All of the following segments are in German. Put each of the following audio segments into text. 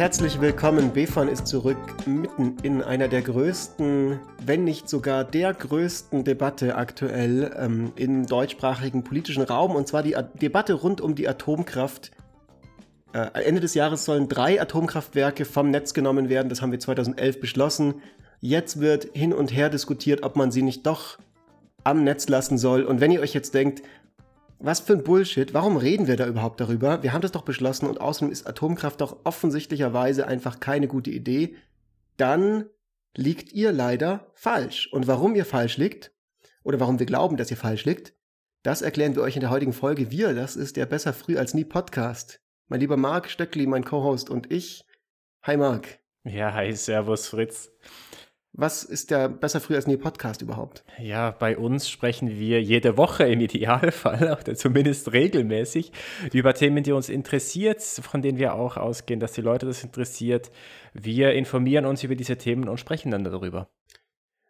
herzlich willkommen. BFAN ist zurück mitten in einer der größten, wenn nicht sogar der größten Debatte aktuell ähm, im deutschsprachigen politischen Raum, und zwar die A Debatte rund um die Atomkraft. Äh, Ende des Jahres sollen drei Atomkraftwerke vom Netz genommen werden. Das haben wir 2011 beschlossen. Jetzt wird hin und her diskutiert, ob man sie nicht doch am Netz lassen soll. Und wenn ihr euch jetzt denkt, was für ein Bullshit, warum reden wir da überhaupt darüber? Wir haben das doch beschlossen und außerdem ist Atomkraft doch offensichtlicherweise einfach keine gute Idee. Dann liegt ihr leider falsch. Und warum ihr falsch liegt, oder warum wir glauben, dass ihr falsch liegt, das erklären wir euch in der heutigen Folge. Wir, das ist der Besser Früh als Nie Podcast. Mein lieber Marc Stöckli, mein Co-Host und ich. Hi Marc. Ja, hi, Servus Fritz. Was ist der Besser Früh als Nie Podcast überhaupt? Ja, bei uns sprechen wir jede Woche im Idealfall, oder zumindest regelmäßig, über Themen, die uns interessiert, von denen wir auch ausgehen, dass die Leute das interessiert. Wir informieren uns über diese Themen und sprechen dann darüber.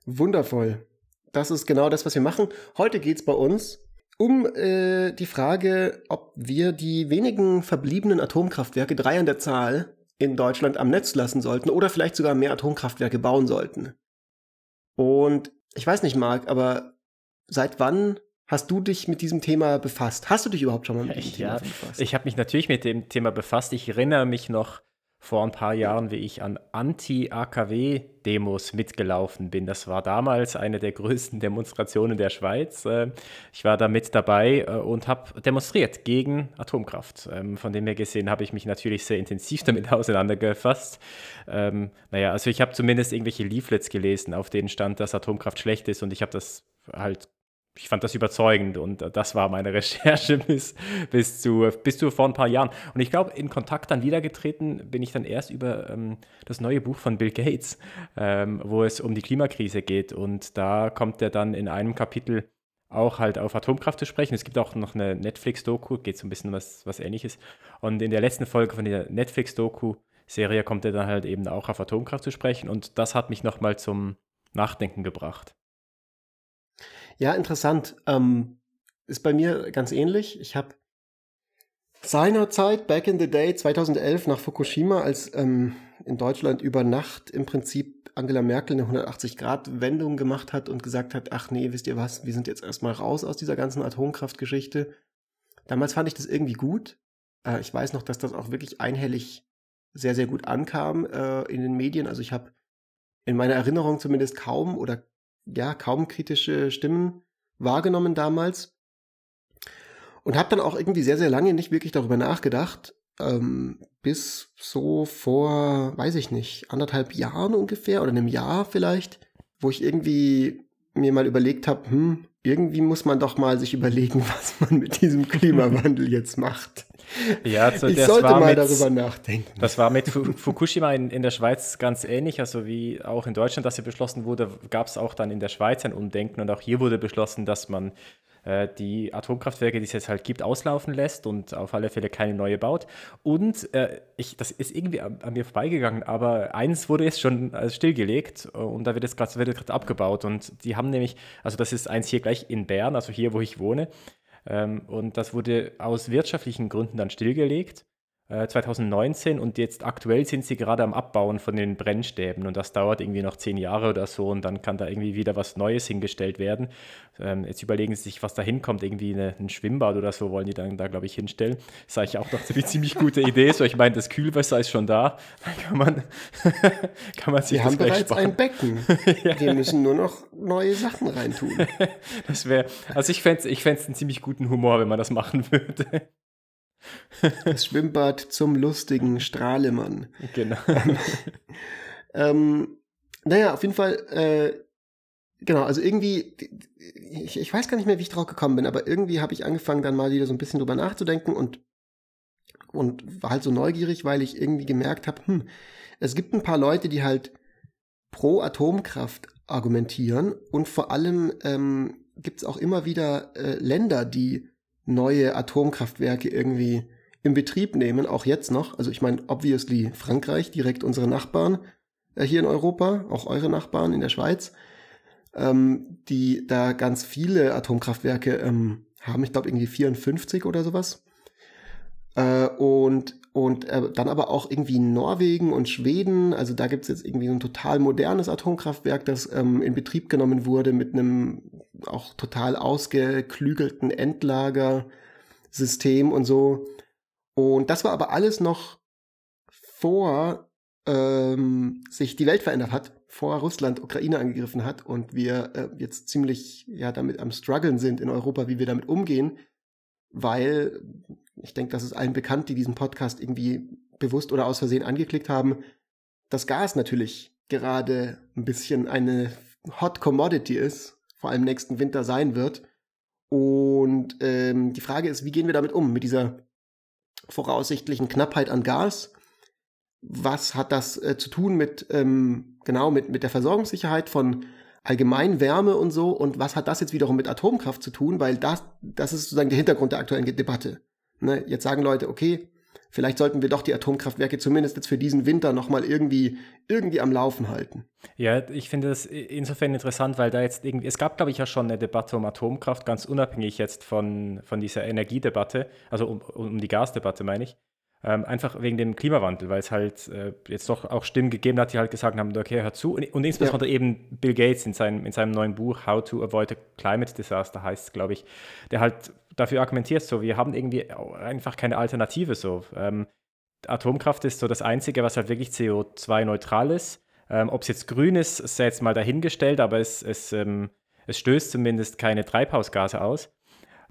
Wundervoll. Das ist genau das, was wir machen. Heute geht es bei uns um äh, die Frage, ob wir die wenigen verbliebenen Atomkraftwerke, drei an der Zahl, in Deutschland am Netz lassen sollten oder vielleicht sogar mehr Atomkraftwerke bauen sollten. Und ich weiß nicht, Marc, aber seit wann hast du dich mit diesem Thema befasst? Hast du dich überhaupt schon mal mit diesem ja, Thema befasst? Ich habe mich natürlich mit dem Thema befasst. Ich erinnere mich noch vor ein paar Jahren, wie ich an Anti-AKW-Demos mitgelaufen bin. Das war damals eine der größten Demonstrationen der Schweiz. Äh, ich war da mit dabei äh, und habe demonstriert gegen Atomkraft. Ähm, von dem her gesehen habe ich mich natürlich sehr intensiv damit auseinandergefasst. Ähm, naja, also ich habe zumindest irgendwelche Leaflets gelesen, auf denen stand, dass Atomkraft schlecht ist und ich habe das halt ich fand das überzeugend und das war meine Recherche bis, bis, zu, bis zu vor ein paar Jahren. Und ich glaube, in Kontakt dann wiedergetreten bin ich dann erst über ähm, das neue Buch von Bill Gates, ähm, wo es um die Klimakrise geht. Und da kommt er dann in einem Kapitel auch halt auf Atomkraft zu sprechen. Es gibt auch noch eine Netflix-Doku, geht so ein bisschen was, was ähnliches. Und in der letzten Folge von der Netflix-Doku-Serie kommt er dann halt eben auch auf Atomkraft zu sprechen. Und das hat mich nochmal zum Nachdenken gebracht. Ja, interessant. Ähm, ist bei mir ganz ähnlich. Ich habe seinerzeit, back in the day, 2011 nach Fukushima, als ähm, in Deutschland über Nacht im Prinzip Angela Merkel eine 180-Grad-Wendung gemacht hat und gesagt hat, ach nee, wisst ihr was, wir sind jetzt erstmal raus aus dieser ganzen Atomkraftgeschichte. Damals fand ich das irgendwie gut. Äh, ich weiß noch, dass das auch wirklich einhellig sehr, sehr gut ankam äh, in den Medien. Also ich habe in meiner Erinnerung zumindest kaum oder ja, kaum kritische Stimmen wahrgenommen damals. Und habe dann auch irgendwie sehr, sehr lange nicht wirklich darüber nachgedacht, ähm, bis so vor, weiß ich nicht, anderthalb Jahren ungefähr oder einem Jahr vielleicht, wo ich irgendwie mir mal überlegt habe, hm, irgendwie muss man doch mal sich überlegen, was man mit diesem Klimawandel jetzt macht. Ja, also ich sollte mal mit, darüber nachdenken. Das war mit Fukushima in, in, der Schweiz ganz ähnlich, also wie auch in Deutschland, dass sie beschlossen wurde, gab es auch dann in der Schweiz ein Umdenken und auch hier wurde beschlossen, dass man äh, die Atomkraftwerke, die es jetzt halt gibt, auslaufen lässt und auf alle Fälle keine neue baut. Und äh, ich, das ist irgendwie an, an, mir vorbeigegangen, aber eins wurde jetzt schon äh, stillgelegt und da wird jetzt gerade abgebaut. Und die haben nämlich, also das ist eins hier gleich in Bern, also hier, wo ich wohne. Ähm, und das wurde aus wirtschaftlichen Gründen dann stillgelegt. 2019 äh, und jetzt aktuell sind sie gerade am Abbauen von den Brennstäben und das dauert irgendwie noch zehn Jahre oder so und dann kann da irgendwie wieder was Neues hingestellt werden. Ähm, jetzt überlegen sie sich, was da hinkommt, irgendwie eine, ein Schwimmbad oder so wollen die dann da, glaube ich, hinstellen. Das ist eigentlich auch noch eine ziemlich gute Idee. So, ich meine, das Kühlwasser ist schon da. Dann kann man, kann man sich Wir haben bereits sparen. ein Becken. ja. Wir müssen nur noch neue Sachen reintun. das wäre, also ich fände es ich einen ziemlich guten Humor, wenn man das machen würde. Das Schwimmbad zum lustigen Strahlemann. Genau. ähm, naja, auf jeden Fall, äh, genau, also irgendwie, ich, ich weiß gar nicht mehr, wie ich drauf gekommen bin, aber irgendwie habe ich angefangen, dann mal wieder so ein bisschen drüber nachzudenken und, und war halt so neugierig, weil ich irgendwie gemerkt habe, hm, es gibt ein paar Leute, die halt pro Atomkraft argumentieren und vor allem ähm, gibt es auch immer wieder äh, Länder, die neue Atomkraftwerke irgendwie in Betrieb nehmen, auch jetzt noch. Also ich meine, obviously Frankreich, direkt unsere Nachbarn äh, hier in Europa, auch eure Nachbarn in der Schweiz, ähm, die da ganz viele Atomkraftwerke ähm, haben. Ich glaube irgendwie 54 oder sowas. Äh, und und äh, dann aber auch irgendwie Norwegen und Schweden. Also da gibt es jetzt irgendwie ein total modernes Atomkraftwerk, das ähm, in Betrieb genommen wurde mit einem auch total ausgeklügelten Endlagersystem und so. Und das war aber alles noch vor ähm, sich die Welt verändert hat, vor Russland Ukraine angegriffen hat und wir äh, jetzt ziemlich ja damit am struggeln sind in Europa, wie wir damit umgehen, weil ich denke, das ist allen bekannt, die diesen Podcast irgendwie bewusst oder aus Versehen angeklickt haben, dass Gas natürlich gerade ein bisschen eine Hot Commodity ist, vor allem nächsten Winter sein wird. Und ähm, die Frage ist, wie gehen wir damit um, mit dieser voraussichtlichen Knappheit an Gas? Was hat das äh, zu tun mit, ähm, genau, mit, mit der Versorgungssicherheit von allgemein Wärme und so? Und was hat das jetzt wiederum mit Atomkraft zu tun? Weil das, das ist sozusagen der Hintergrund der aktuellen Debatte. Ne? Jetzt sagen Leute, okay, vielleicht sollten wir doch die Atomkraftwerke zumindest jetzt für diesen Winter nochmal irgendwie, irgendwie am Laufen halten. Ja, ich finde das insofern interessant, weil da jetzt irgendwie, es gab, glaube ich, ja schon eine Debatte um Atomkraft, ganz unabhängig jetzt von, von dieser Energiedebatte, also um, um die Gasdebatte, meine ich. Ähm, einfach wegen dem Klimawandel, weil es halt äh, jetzt doch auch Stimmen gegeben hat, die halt gesagt haben, okay, hör zu. Und, und insbesondere ja. eben Bill Gates in seinem, in seinem neuen Buch How to Avoid a Climate Disaster heißt es, glaube ich, der halt dafür argumentierst, so, wir haben irgendwie einfach keine Alternative so. Ähm, Atomkraft ist so das Einzige, was halt wirklich CO2-neutral ist. Ähm, Ob es jetzt grün ist, sei jetzt mal dahingestellt, aber es, es, ähm, es stößt zumindest keine Treibhausgase aus.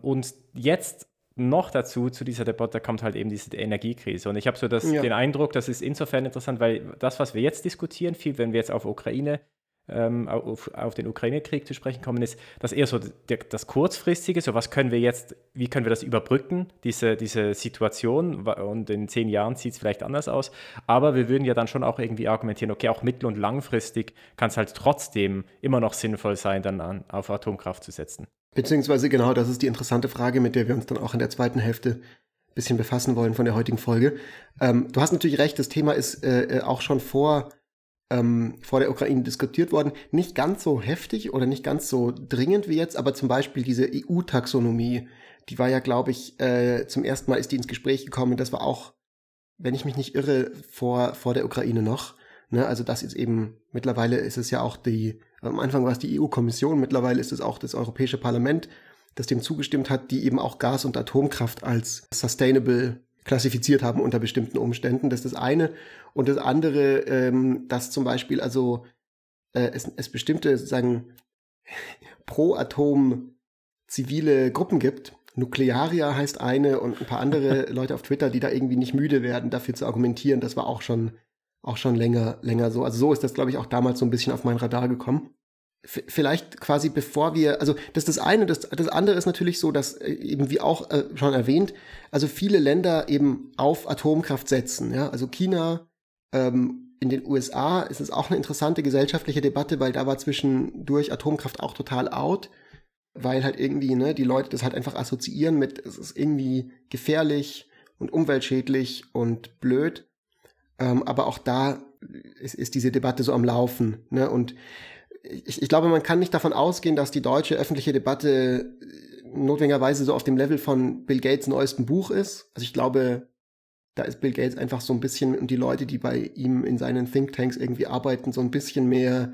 Und jetzt noch dazu, zu dieser Debatte kommt halt eben diese Energiekrise. Und ich habe so das, ja. den Eindruck, das ist insofern interessant, weil das, was wir jetzt diskutieren, viel, wenn wir jetzt auf Ukraine ähm, auf, auf, den Ukraine-Krieg zu sprechen kommen, ist das eher so der, das Kurzfristige, so was können wir jetzt, wie können wir das überbrücken, diese, diese Situation und in zehn Jahren sieht es vielleicht anders aus, aber wir würden ja dann schon auch irgendwie argumentieren, okay, auch mittel- und langfristig kann es halt trotzdem immer noch sinnvoll sein, dann an, auf Atomkraft zu setzen. Beziehungsweise genau, das ist die interessante Frage, mit der wir uns dann auch in der zweiten Hälfte ein bisschen befassen wollen von der heutigen Folge. Ähm, du hast natürlich recht, das Thema ist äh, äh auch schon vor ähm, vor der Ukraine diskutiert worden. Nicht ganz so heftig oder nicht ganz so dringend wie jetzt, aber zum Beispiel diese EU-Taxonomie, die war ja, glaube ich, äh, zum ersten Mal ist die ins Gespräch gekommen. Das war auch, wenn ich mich nicht irre, vor, vor der Ukraine noch. Ne? Also das ist eben, mittlerweile ist es ja auch die, am Anfang war es die EU-Kommission, mittlerweile ist es auch das Europäische Parlament, das dem zugestimmt hat, die eben auch Gas und Atomkraft als sustainable klassifiziert haben unter bestimmten Umständen. Das ist das eine. Und das andere, ähm, dass zum Beispiel also äh, es, es bestimmte sozusagen pro Atom zivile Gruppen gibt. Nuklearia heißt eine und ein paar andere Leute auf Twitter, die da irgendwie nicht müde werden, dafür zu argumentieren. Das war auch schon, auch schon länger, länger so. Also so ist das, glaube ich, auch damals so ein bisschen auf mein Radar gekommen. Vielleicht quasi bevor wir, also das ist das eine, das, das andere ist natürlich so, dass äh, eben wie auch äh, schon erwähnt, also viele Länder eben auf Atomkraft setzen, ja, also China, ähm, in den USA ist es auch eine interessante gesellschaftliche Debatte, weil da war zwischendurch Atomkraft auch total out, weil halt irgendwie, ne, die Leute das halt einfach assoziieren mit, es ist irgendwie gefährlich und umweltschädlich und blöd, ähm, aber auch da ist, ist diese Debatte so am Laufen, ne, und ich, ich glaube, man kann nicht davon ausgehen, dass die deutsche öffentliche Debatte notwendigerweise so auf dem Level von Bill Gates neuestem Buch ist. Also ich glaube, da ist Bill Gates einfach so ein bisschen und die Leute, die bei ihm in seinen Thinktanks irgendwie arbeiten, so ein bisschen mehr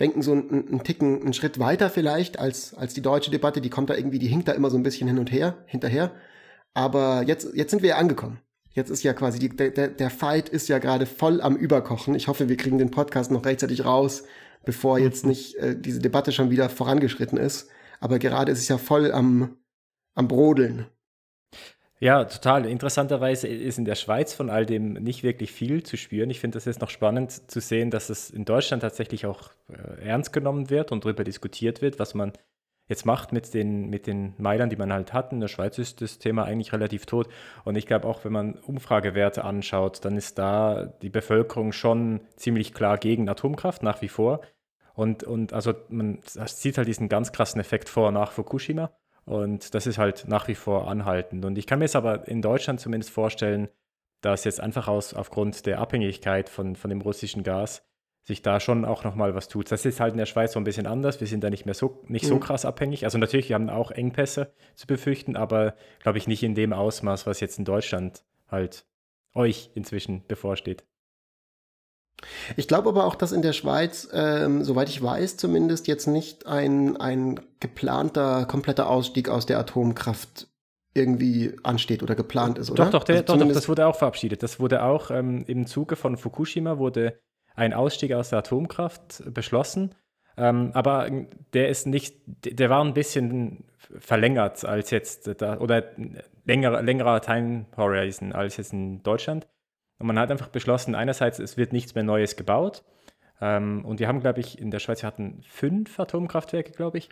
denken so einen, einen Ticken, einen Schritt weiter vielleicht als, als die deutsche Debatte. Die kommt da irgendwie, die hinkt da immer so ein bisschen hin und her, hinterher. Aber jetzt, jetzt sind wir ja angekommen. Jetzt ist ja quasi, die, der, der Fight ist ja gerade voll am Überkochen. Ich hoffe, wir kriegen den Podcast noch rechtzeitig raus, bevor jetzt mhm. nicht äh, diese Debatte schon wieder vorangeschritten ist. Aber gerade ist es ja voll am, am Brodeln. Ja, total. Interessanterweise ist in der Schweiz von all dem nicht wirklich viel zu spüren. Ich finde das jetzt noch spannend zu sehen, dass es in Deutschland tatsächlich auch äh, ernst genommen wird und darüber diskutiert wird, was man jetzt macht mit den, mit den Meilern, die man halt hat. In der Schweiz ist das Thema eigentlich relativ tot. Und ich glaube auch, wenn man Umfragewerte anschaut, dann ist da die Bevölkerung schon ziemlich klar gegen Atomkraft nach wie vor. Und, und also man sieht halt diesen ganz krassen Effekt vor nach Fukushima. Und das ist halt nach wie vor anhaltend. Und ich kann mir es aber in Deutschland zumindest vorstellen, dass jetzt einfach aus, aufgrund der Abhängigkeit von, von dem russischen Gas sich da schon auch nochmal was tut. Das ist halt in der Schweiz so ein bisschen anders. Wir sind da nicht mehr so, nicht so mhm. krass abhängig. Also natürlich, wir haben auch Engpässe zu befürchten, aber glaube ich nicht in dem Ausmaß, was jetzt in Deutschland halt euch inzwischen bevorsteht. Ich glaube aber auch, dass in der Schweiz, ähm, soweit ich weiß, zumindest jetzt nicht ein, ein geplanter, kompletter Ausstieg aus der Atomkraft irgendwie ansteht oder geplant ist, oder? Doch, doch, der, also doch, doch, das wurde auch verabschiedet. Das wurde auch ähm, im Zuge von Fukushima wurde ein Ausstieg aus der Atomkraft beschlossen. Ähm, aber der ist nicht, der war ein bisschen verlängert als jetzt, da, oder länger, längerer Time Horizon als jetzt in Deutschland. Und man hat einfach beschlossen, einerseits, es wird nichts mehr Neues gebaut. Ähm, und wir haben, glaube ich, in der Schweiz, wir hatten fünf Atomkraftwerke, glaube ich.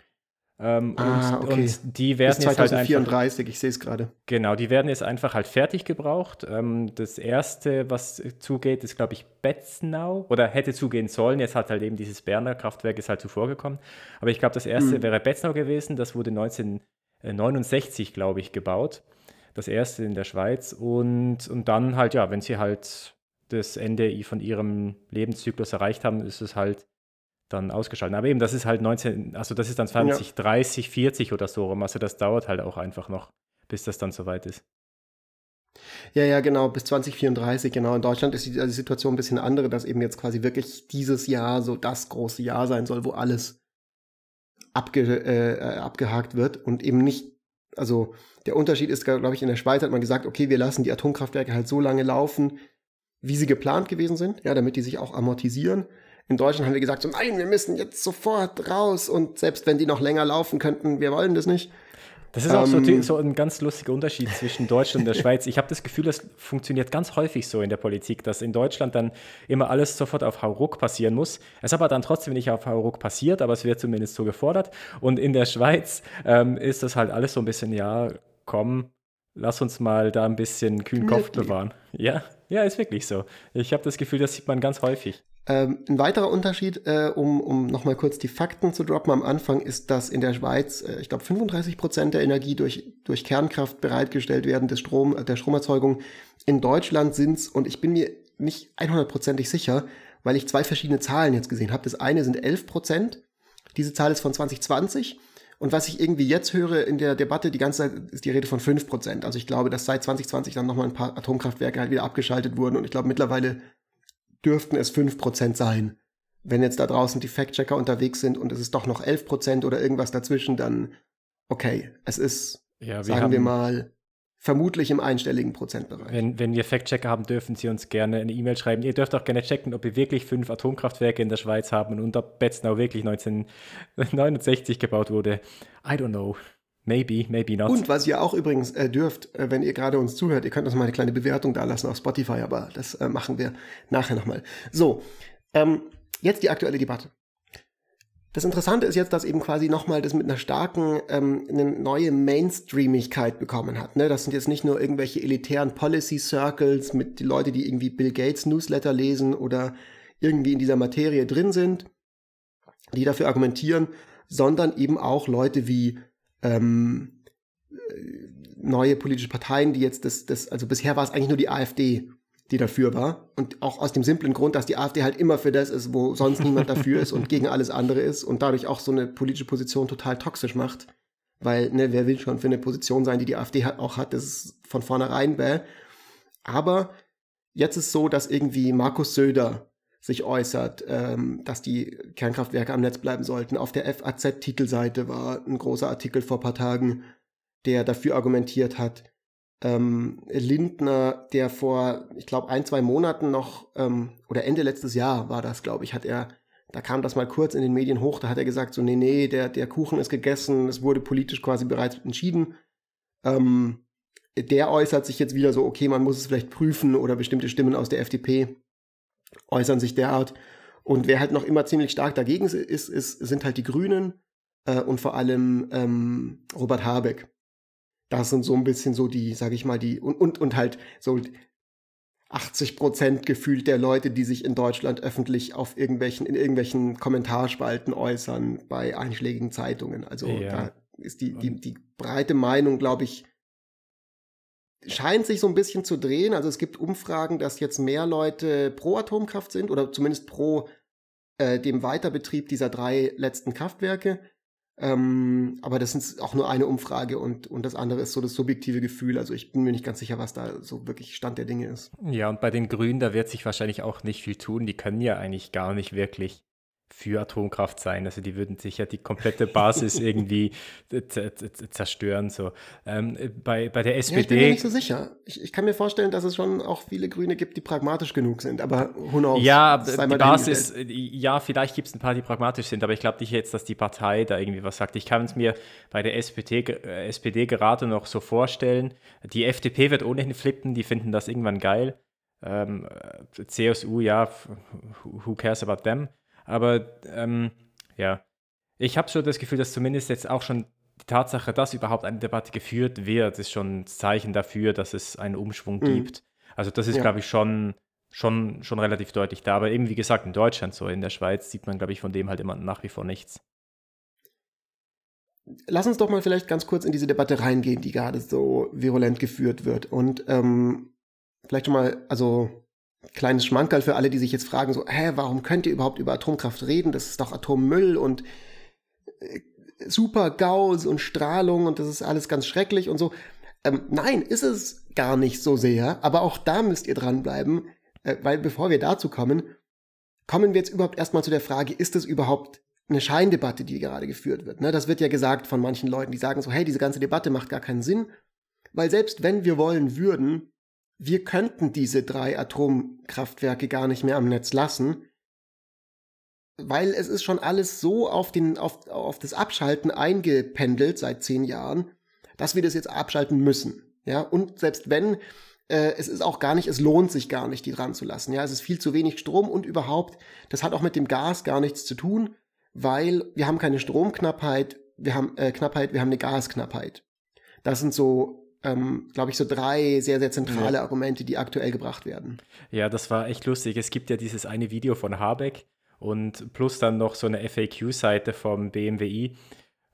Ähm, ah, und, okay. und, die werden Bis 2034, jetzt halt einfach, ich sehe es gerade. Genau, die werden jetzt einfach halt fertig gebraucht. Ähm, das erste, was zugeht, ist, glaube ich, Betznau oder hätte zugehen sollen. Jetzt hat halt eben dieses Berner Kraftwerk ist halt zuvor gekommen. Aber ich glaube, das erste hm. wäre Betznau gewesen. Das wurde 1969, glaube ich, gebaut das erste in der Schweiz. Und, und dann halt, ja, wenn sie halt das Ende von ihrem Lebenszyklus erreicht haben, ist es halt dann ausgeschaltet. Aber eben, das ist halt 19, also das ist dann 20, ja. 30, 40 oder so rum. Also das dauert halt auch einfach noch, bis das dann soweit ist. Ja, ja, genau, bis 2034, genau. In Deutschland ist die, die Situation ein bisschen andere, dass eben jetzt quasi wirklich dieses Jahr so das große Jahr sein soll, wo alles abge, äh, abgehakt wird und eben nicht, also der Unterschied ist, glaube ich, in der Schweiz hat man gesagt, okay, wir lassen die Atomkraftwerke halt so lange laufen, wie sie geplant gewesen sind, ja, damit die sich auch amortisieren. In Deutschland haben wir gesagt, so, nein, wir müssen jetzt sofort raus und selbst wenn die noch länger laufen könnten, wir wollen das nicht. Das ist auch so, ähm, so, ein ganz lustiger Unterschied zwischen Deutschland und der Schweiz. Ich habe das Gefühl, das funktioniert ganz häufig so in der Politik, dass in Deutschland dann immer alles sofort auf Hauruck passieren muss. Es aber dann trotzdem nicht auf Hauruck passiert, aber es wird zumindest so gefordert. Und in der Schweiz ähm, ist das halt alles so ein bisschen, ja, komm, lass uns mal da ein bisschen kühlen Kopf bewahren. Ja, ja, ist wirklich so. Ich habe das Gefühl, das sieht man ganz häufig. Ähm, ein weiterer Unterschied, äh, um, um nochmal kurz die Fakten zu droppen am Anfang, ist, dass in der Schweiz, äh, ich glaube, 35 Prozent der Energie durch, durch Kernkraft bereitgestellt werden, des Strom, äh, der Stromerzeugung. In Deutschland sind's und ich bin mir nicht 100%ig sicher, weil ich zwei verschiedene Zahlen jetzt gesehen habe. Das eine sind 11 Prozent. Diese Zahl ist von 2020 und was ich irgendwie jetzt höre in der Debatte, die ganze Zeit ist die Rede von 5%. Also ich glaube, dass seit 2020 dann nochmal ein paar Atomkraftwerke halt wieder abgeschaltet wurden. Und ich glaube, mittlerweile dürften es 5% sein. Wenn jetzt da draußen die Fact-Checker unterwegs sind und es ist doch noch 11% oder irgendwas dazwischen, dann okay, es ist, ja, wir sagen wir mal, Vermutlich im einstelligen Prozentbereich. Wenn, wenn wir Fact-Checker haben, dürfen Sie uns gerne eine E-Mail schreiben. Ihr dürft auch gerne checken, ob wir wirklich fünf Atomkraftwerke in der Schweiz haben und ob Betznau wirklich 1969 gebaut wurde. I don't know. Maybe, maybe not. Und was ihr auch übrigens äh, dürft, äh, wenn ihr gerade uns zuhört, ihr könnt uns mal eine kleine Bewertung da lassen auf Spotify, aber das äh, machen wir nachher nochmal. So, ähm, jetzt die aktuelle Debatte. Das Interessante ist jetzt, dass eben quasi nochmal das mit einer starken, ähm, eine neue Mainstreamigkeit bekommen hat. Ne? Das sind jetzt nicht nur irgendwelche elitären Policy Circles mit die Leute, die irgendwie Bill Gates Newsletter lesen oder irgendwie in dieser Materie drin sind, die dafür argumentieren, sondern eben auch Leute wie ähm, äh, neue politische Parteien, die jetzt das, das, also bisher war es eigentlich nur die AfD, die dafür war. Und auch aus dem simplen Grund, dass die AfD halt immer für das ist, wo sonst niemand dafür ist und gegen alles andere ist und dadurch auch so eine politische Position total toxisch macht. Weil, ne, wer will schon für eine Position sein, die die AfD hat, auch hat, das ist von vornherein bäh. Aber jetzt ist so, dass irgendwie Markus Söder sich äußert, ähm, dass die Kernkraftwerke am Netz bleiben sollten. Auf der FAZ-Titelseite war ein großer Artikel vor paar Tagen, der dafür argumentiert hat, ähm, Lindner, der vor, ich glaube, ein, zwei Monaten noch, ähm, oder Ende letztes Jahr war das, glaube ich, hat er, da kam das mal kurz in den Medien hoch, da hat er gesagt, so, nee, nee, der, der Kuchen ist gegessen, es wurde politisch quasi bereits entschieden. Ähm, der äußert sich jetzt wieder so, okay, man muss es vielleicht prüfen oder bestimmte Stimmen aus der FDP äußern sich derart. Und wer halt noch immer ziemlich stark dagegen ist, ist sind halt die Grünen äh, und vor allem ähm, Robert Habeck. Das sind so ein bisschen so die, sag ich mal, die, und, und, und halt so 80 Prozent gefühlt der Leute, die sich in Deutschland öffentlich auf irgendwelchen, in irgendwelchen Kommentarspalten äußern bei einschlägigen Zeitungen. Also ja. da ist die, die, die breite Meinung, glaube ich, scheint sich so ein bisschen zu drehen. Also es gibt Umfragen, dass jetzt mehr Leute pro Atomkraft sind oder zumindest pro äh, dem Weiterbetrieb dieser drei letzten Kraftwerke. Ähm, aber das ist auch nur eine Umfrage und, und das andere ist so das subjektive Gefühl. Also ich bin mir nicht ganz sicher, was da so wirklich Stand der Dinge ist. Ja, und bei den Grünen, da wird sich wahrscheinlich auch nicht viel tun. Die können ja eigentlich gar nicht wirklich für Atomkraft sein. Also die würden sich ja die komplette Basis irgendwie zerstören. So. Ähm, bei, bei der SPD. Ja, ich bin mir nicht so sicher. Ich, ich, kann mir vorstellen, dass es schon auch viele Grüne gibt, die pragmatisch genug sind. Aber who knows? Ja, die Basis, ja, vielleicht gibt es ein paar, die pragmatisch sind, aber ich glaube nicht jetzt, dass die Partei da irgendwie was sagt. Ich kann es mir bei der SPD, äh, SPD gerade noch so vorstellen. Die FDP wird ohnehin flippen, die finden das irgendwann geil. Ähm, äh, CSU, ja, who cares about them? Aber ähm, ja, ich habe schon das Gefühl, dass zumindest jetzt auch schon die Tatsache, dass überhaupt eine Debatte geführt wird, ist schon ein Zeichen dafür, dass es einen Umschwung mhm. gibt. Also das ist, ja. glaube ich, schon, schon, schon relativ deutlich da. Aber eben, wie gesagt, in Deutschland so, in der Schweiz sieht man, glaube ich, von dem halt immer nach wie vor nichts. Lass uns doch mal vielleicht ganz kurz in diese Debatte reingehen, die gerade so virulent geführt wird. Und ähm, vielleicht schon mal, also kleines Schmankerl für alle, die sich jetzt fragen, so, hä, warum könnt ihr überhaupt über Atomkraft reden? Das ist doch Atommüll und äh, super Gauss und Strahlung und das ist alles ganz schrecklich und so. Ähm, nein, ist es gar nicht so sehr, aber auch da müsst ihr dranbleiben, äh, weil bevor wir dazu kommen, kommen wir jetzt überhaupt erstmal zu der Frage, ist es überhaupt eine Scheindebatte, die gerade geführt wird? Ne? Das wird ja gesagt von manchen Leuten, die sagen so, hey, diese ganze Debatte macht gar keinen Sinn, weil selbst wenn wir wollen würden, wir könnten diese drei Atomkraftwerke gar nicht mehr am Netz lassen, weil es ist schon alles so auf, den, auf, auf das Abschalten eingependelt seit zehn Jahren, dass wir das jetzt abschalten müssen. Ja, und selbst wenn, äh, es ist auch gar nicht, es lohnt sich gar nicht, die dran zu lassen. Ja, es ist viel zu wenig Strom und überhaupt, das hat auch mit dem Gas gar nichts zu tun, weil wir haben keine Stromknappheit, wir haben äh, Knappheit, wir haben eine Gasknappheit. Das sind so ähm, glaube ich, so drei sehr, sehr zentrale ja. Argumente, die aktuell gebracht werden. Ja, das war echt lustig. Es gibt ja dieses eine Video von Habeck und plus dann noch so eine FAQ-Seite vom BMWI,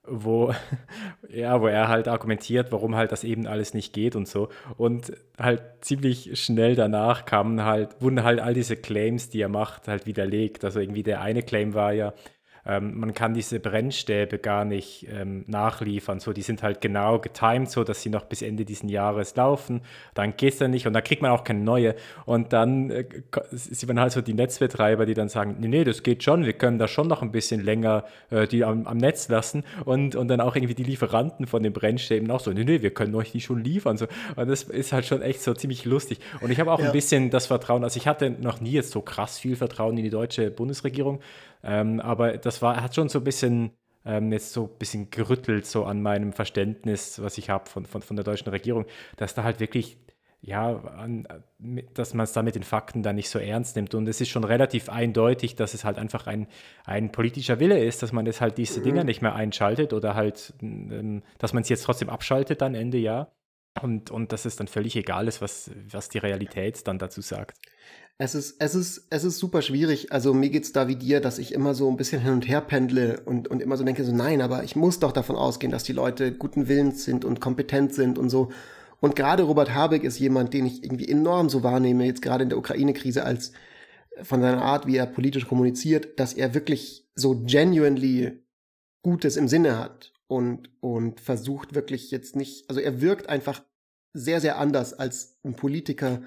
wo, ja, wo er halt argumentiert, warum halt das eben alles nicht geht und so. Und halt ziemlich schnell danach kamen halt, wurden halt all diese Claims, die er macht, halt widerlegt. Also irgendwie der eine Claim war ja, ähm, man kann diese Brennstäbe gar nicht ähm, nachliefern. So, die sind halt genau getimed, so dass sie noch bis Ende dieses Jahres laufen. Dann geht es dann nicht und dann kriegt man auch keine neue. Und dann äh, sieht man halt so die Netzbetreiber, die dann sagen, nee, nee, das geht schon, wir können da schon noch ein bisschen länger äh, die am, am, Netz lassen. Und, und dann auch irgendwie die Lieferanten von den Brennstäben auch so, nee, nee, wir können euch die schon liefern. So. Und das ist halt schon echt so ziemlich lustig. Und ich habe auch ja. ein bisschen das Vertrauen, also ich hatte noch nie jetzt so krass viel Vertrauen in die deutsche Bundesregierung, ähm, aber das war, hat schon so ein bisschen ähm, jetzt so ein bisschen gerüttelt so an meinem Verständnis, was ich habe von, von, von der deutschen Regierung, dass da halt wirklich ja, an, dass man es da mit den Fakten dann nicht so ernst nimmt. Und es ist schon relativ eindeutig, dass es halt einfach ein, ein politischer Wille ist, dass man jetzt halt diese Dinger mhm. nicht mehr einschaltet oder halt, ähm, dass man es jetzt trotzdem abschaltet dann Ende Jahr. Und, und dass es dann völlig egal ist, was, was die Realität dann dazu sagt. Es ist, es ist, es ist super schwierig. Also mir geht's da wie dir, dass ich immer so ein bisschen hin und her pendle und, und immer so denke, so nein, aber ich muss doch davon ausgehen, dass die Leute guten Willens sind und kompetent sind und so. Und gerade Robert Habeck ist jemand, den ich irgendwie enorm so wahrnehme, jetzt gerade in der Ukraine-Krise, als von seiner Art, wie er politisch kommuniziert, dass er wirklich so genuinely Gutes im Sinne hat und, und versucht wirklich jetzt nicht, also er wirkt einfach sehr, sehr anders als ein Politiker,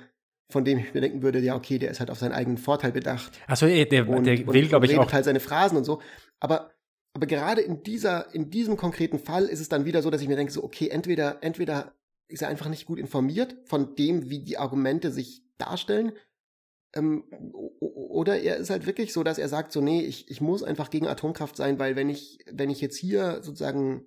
von dem ich mir denken würde, ja, okay, der ist halt auf seinen eigenen Vorteil bedacht. Achso, der, der und, will, glaube ich, auch. halt seine Phrasen und so. Aber, aber gerade in dieser, in diesem konkreten Fall ist es dann wieder so, dass ich mir denke, so, okay, entweder, entweder ist er einfach nicht gut informiert von dem, wie die Argumente sich darstellen, ähm, oder er ist halt wirklich so, dass er sagt, so, nee, ich, ich muss einfach gegen Atomkraft sein, weil wenn ich, wenn ich jetzt hier sozusagen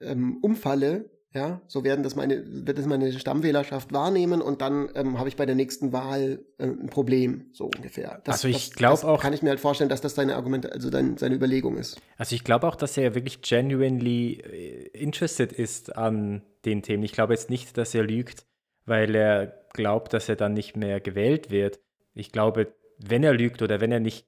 ähm, umfalle, ja, so werden das meine, wird das meine Stammwählerschaft wahrnehmen und dann ähm, habe ich bei der nächsten Wahl äh, ein Problem, so ungefähr. Das, also ich glaube auch. Kann ich mir halt vorstellen, dass das deine Argumente, also dein, seine Überlegung ist. Also ich glaube auch, dass er wirklich genuinely äh, interested ist an den Themen. Ich glaube jetzt nicht, dass er lügt, weil er glaubt, dass er dann nicht mehr gewählt wird. Ich glaube, wenn er lügt oder wenn er nicht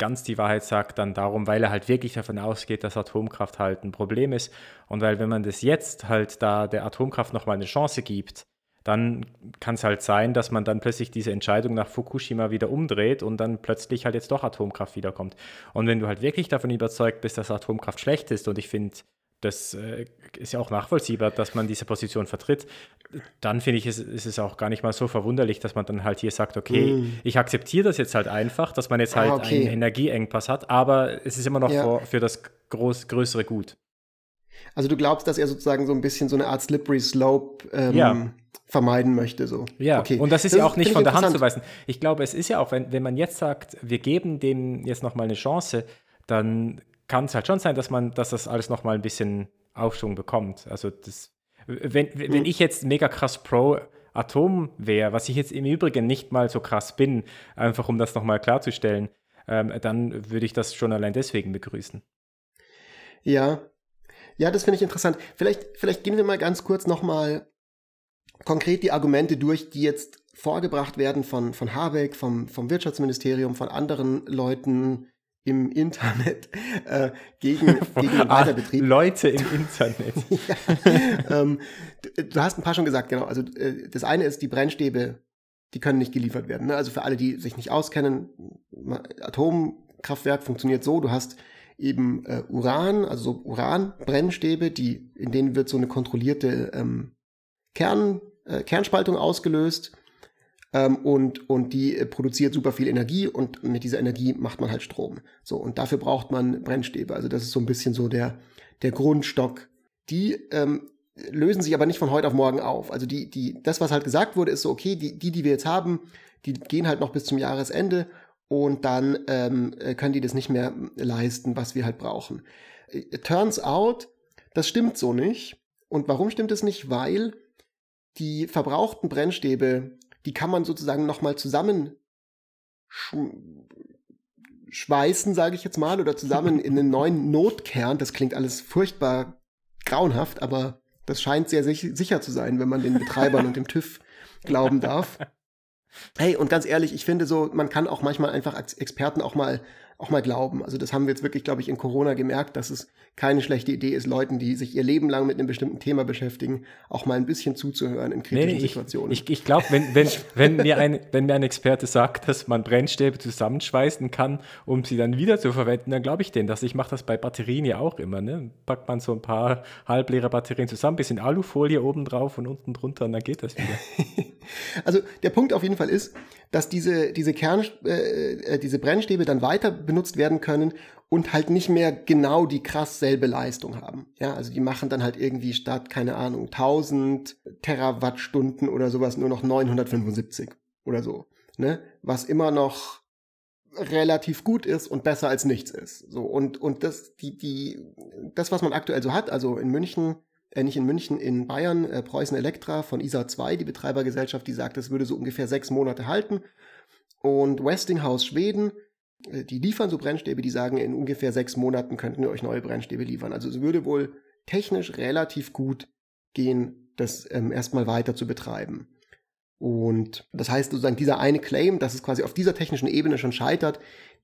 ganz die Wahrheit sagt, dann darum, weil er halt wirklich davon ausgeht, dass Atomkraft halt ein Problem ist. Und weil, wenn man das jetzt halt da der Atomkraft nochmal eine Chance gibt, dann kann es halt sein, dass man dann plötzlich diese Entscheidung nach Fukushima wieder umdreht und dann plötzlich halt jetzt doch Atomkraft wiederkommt. Und wenn du halt wirklich davon überzeugt bist, dass Atomkraft schlecht ist, und ich finde, das äh, ist ja auch nachvollziehbar, dass man diese Position vertritt, dann finde ich, ist, ist, es auch gar nicht mal so verwunderlich, dass man dann halt hier sagt, okay, mm. ich akzeptiere das jetzt halt einfach, dass man jetzt halt ah, okay. einen Energieengpass hat, aber es ist immer noch ja. für, für, das groß, größere Gut. Also du glaubst, dass er sozusagen so ein bisschen so eine Art Slippery Slope ähm, ja. vermeiden möchte. So. Ja, okay. und das ist das ja auch nicht von der Hand zu weisen. Ich glaube, es ist ja auch, wenn, wenn man jetzt sagt, wir geben dem jetzt nochmal eine Chance, dann kann es halt schon sein, dass man, dass das alles nochmal ein bisschen Aufschwung bekommt. Also das, wenn, wenn mhm. ich jetzt mega krass pro Atom wäre, was ich jetzt im Übrigen nicht mal so krass bin, einfach um das nochmal klarzustellen, ähm, dann würde ich das schon allein deswegen begrüßen. Ja, ja, das finde ich interessant. Vielleicht, vielleicht gehen wir mal ganz kurz nochmal konkret die Argumente durch, die jetzt vorgebracht werden von, von Habeck, vom, vom Wirtschaftsministerium, von anderen Leuten, im Internet äh, gegen, gegen den ah, Weiterbetrieb. Leute im Internet. ja, ähm, du, du, hast ein paar schon gesagt, genau. Also äh, das eine ist, die Brennstäbe, die können nicht geliefert werden. Ne? Also für alle, die sich nicht auskennen, Atomkraftwerk funktioniert so, du hast eben äh, Uran, also so Uranbrennstäbe, die, in denen wird so eine kontrollierte ähm, Kern, äh, Kernspaltung ausgelöst ähm, und, und die äh, produziert super viel Energie und mit dieser Energie macht man halt Strom. So, und dafür braucht man Brennstäbe. Also das ist so ein bisschen so der, der Grundstock. Die ähm, lösen sich aber nicht von heute auf morgen auf. Also die, die, das, was halt gesagt wurde, ist so, okay, die, die, die wir jetzt haben, die gehen halt noch bis zum Jahresende und dann ähm, äh, können die das nicht mehr leisten, was wir halt brauchen. It äh, turns out, das stimmt so nicht. Und warum stimmt es nicht? Weil die verbrauchten Brennstäbe die kann man sozusagen nochmal zusammen schweißen, sage ich jetzt mal, oder zusammen in einen neuen Notkern. Das klingt alles furchtbar grauenhaft, aber das scheint sehr sicher zu sein, wenn man den Betreibern und dem TÜV glauben darf. Hey, und ganz ehrlich, ich finde so, man kann auch manchmal einfach als Experten auch mal auch mal glauben. Also das haben wir jetzt wirklich, glaube ich, in Corona gemerkt, dass es keine schlechte Idee ist, Leuten, die sich ihr Leben lang mit einem bestimmten Thema beschäftigen, auch mal ein bisschen zuzuhören in kritischen nee, nee, Situationen. Ich, ich, ich glaube, wenn, wenn, wenn, mir ein, wenn mir ein Experte sagt, dass man Brennstäbe zusammenschweißen kann, um sie dann wieder zu verwenden, dann glaube ich denen das. Ich mache das bei Batterien ja auch immer. Ne? Packt man so ein paar halbleere Batterien zusammen, bisschen Alufolie oben drauf und unten drunter und dann geht das wieder. also der Punkt auf jeden Fall ist, dass diese, diese Kern, äh, äh, diese Brennstäbe dann weiter benutzt werden können und halt nicht mehr genau die krass selbe Leistung haben. Ja, also die machen dann halt irgendwie statt, keine Ahnung, 1000 Terawattstunden oder sowas nur noch 975 oder so. Ne? Was immer noch relativ gut ist und besser als nichts ist. So, und, und das, die, die, das, was man aktuell so hat, also in München äh, nicht in München, in Bayern, äh, Preußen Elektra von ISA 2, die Betreibergesellschaft, die sagt, es würde so ungefähr sechs Monate halten. Und Westinghouse Schweden, äh, die liefern so Brennstäbe, die sagen, in ungefähr sechs Monaten könnten wir euch neue Brennstäbe liefern. Also es würde wohl technisch relativ gut gehen, das ähm, erstmal weiter zu betreiben. Und das heißt sozusagen, dieser eine Claim, dass es quasi auf dieser technischen Ebene schon scheitert,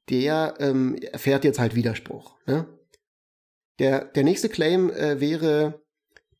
der ähm, erfährt jetzt halt Widerspruch. Ne? Der, der nächste Claim äh, wäre,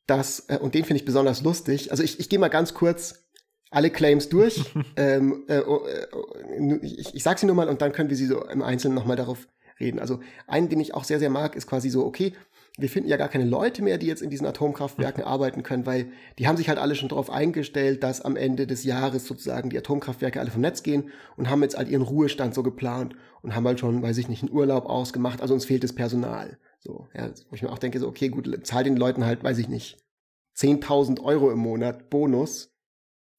dass, äh, und den finde ich besonders lustig, also ich, ich gehe mal ganz kurz alle Claims durch. ähm, äh, oh, äh, ich, ich sage sie nur mal und dann können wir sie so im Einzelnen nochmal darauf reden. Also einen, den ich auch sehr, sehr mag, ist quasi so, okay, wir finden ja gar keine Leute mehr, die jetzt in diesen Atomkraftwerken arbeiten können, weil die haben sich halt alle schon darauf eingestellt, dass am Ende des Jahres sozusagen die Atomkraftwerke alle vom Netz gehen und haben jetzt halt ihren Ruhestand so geplant und haben halt schon, weiß ich nicht, einen Urlaub ausgemacht. Also uns fehlt das Personal. So, ja, wo ich mir auch denke, so, okay, gut, zahl den Leuten halt, weiß ich nicht, 10.000 Euro im Monat Bonus,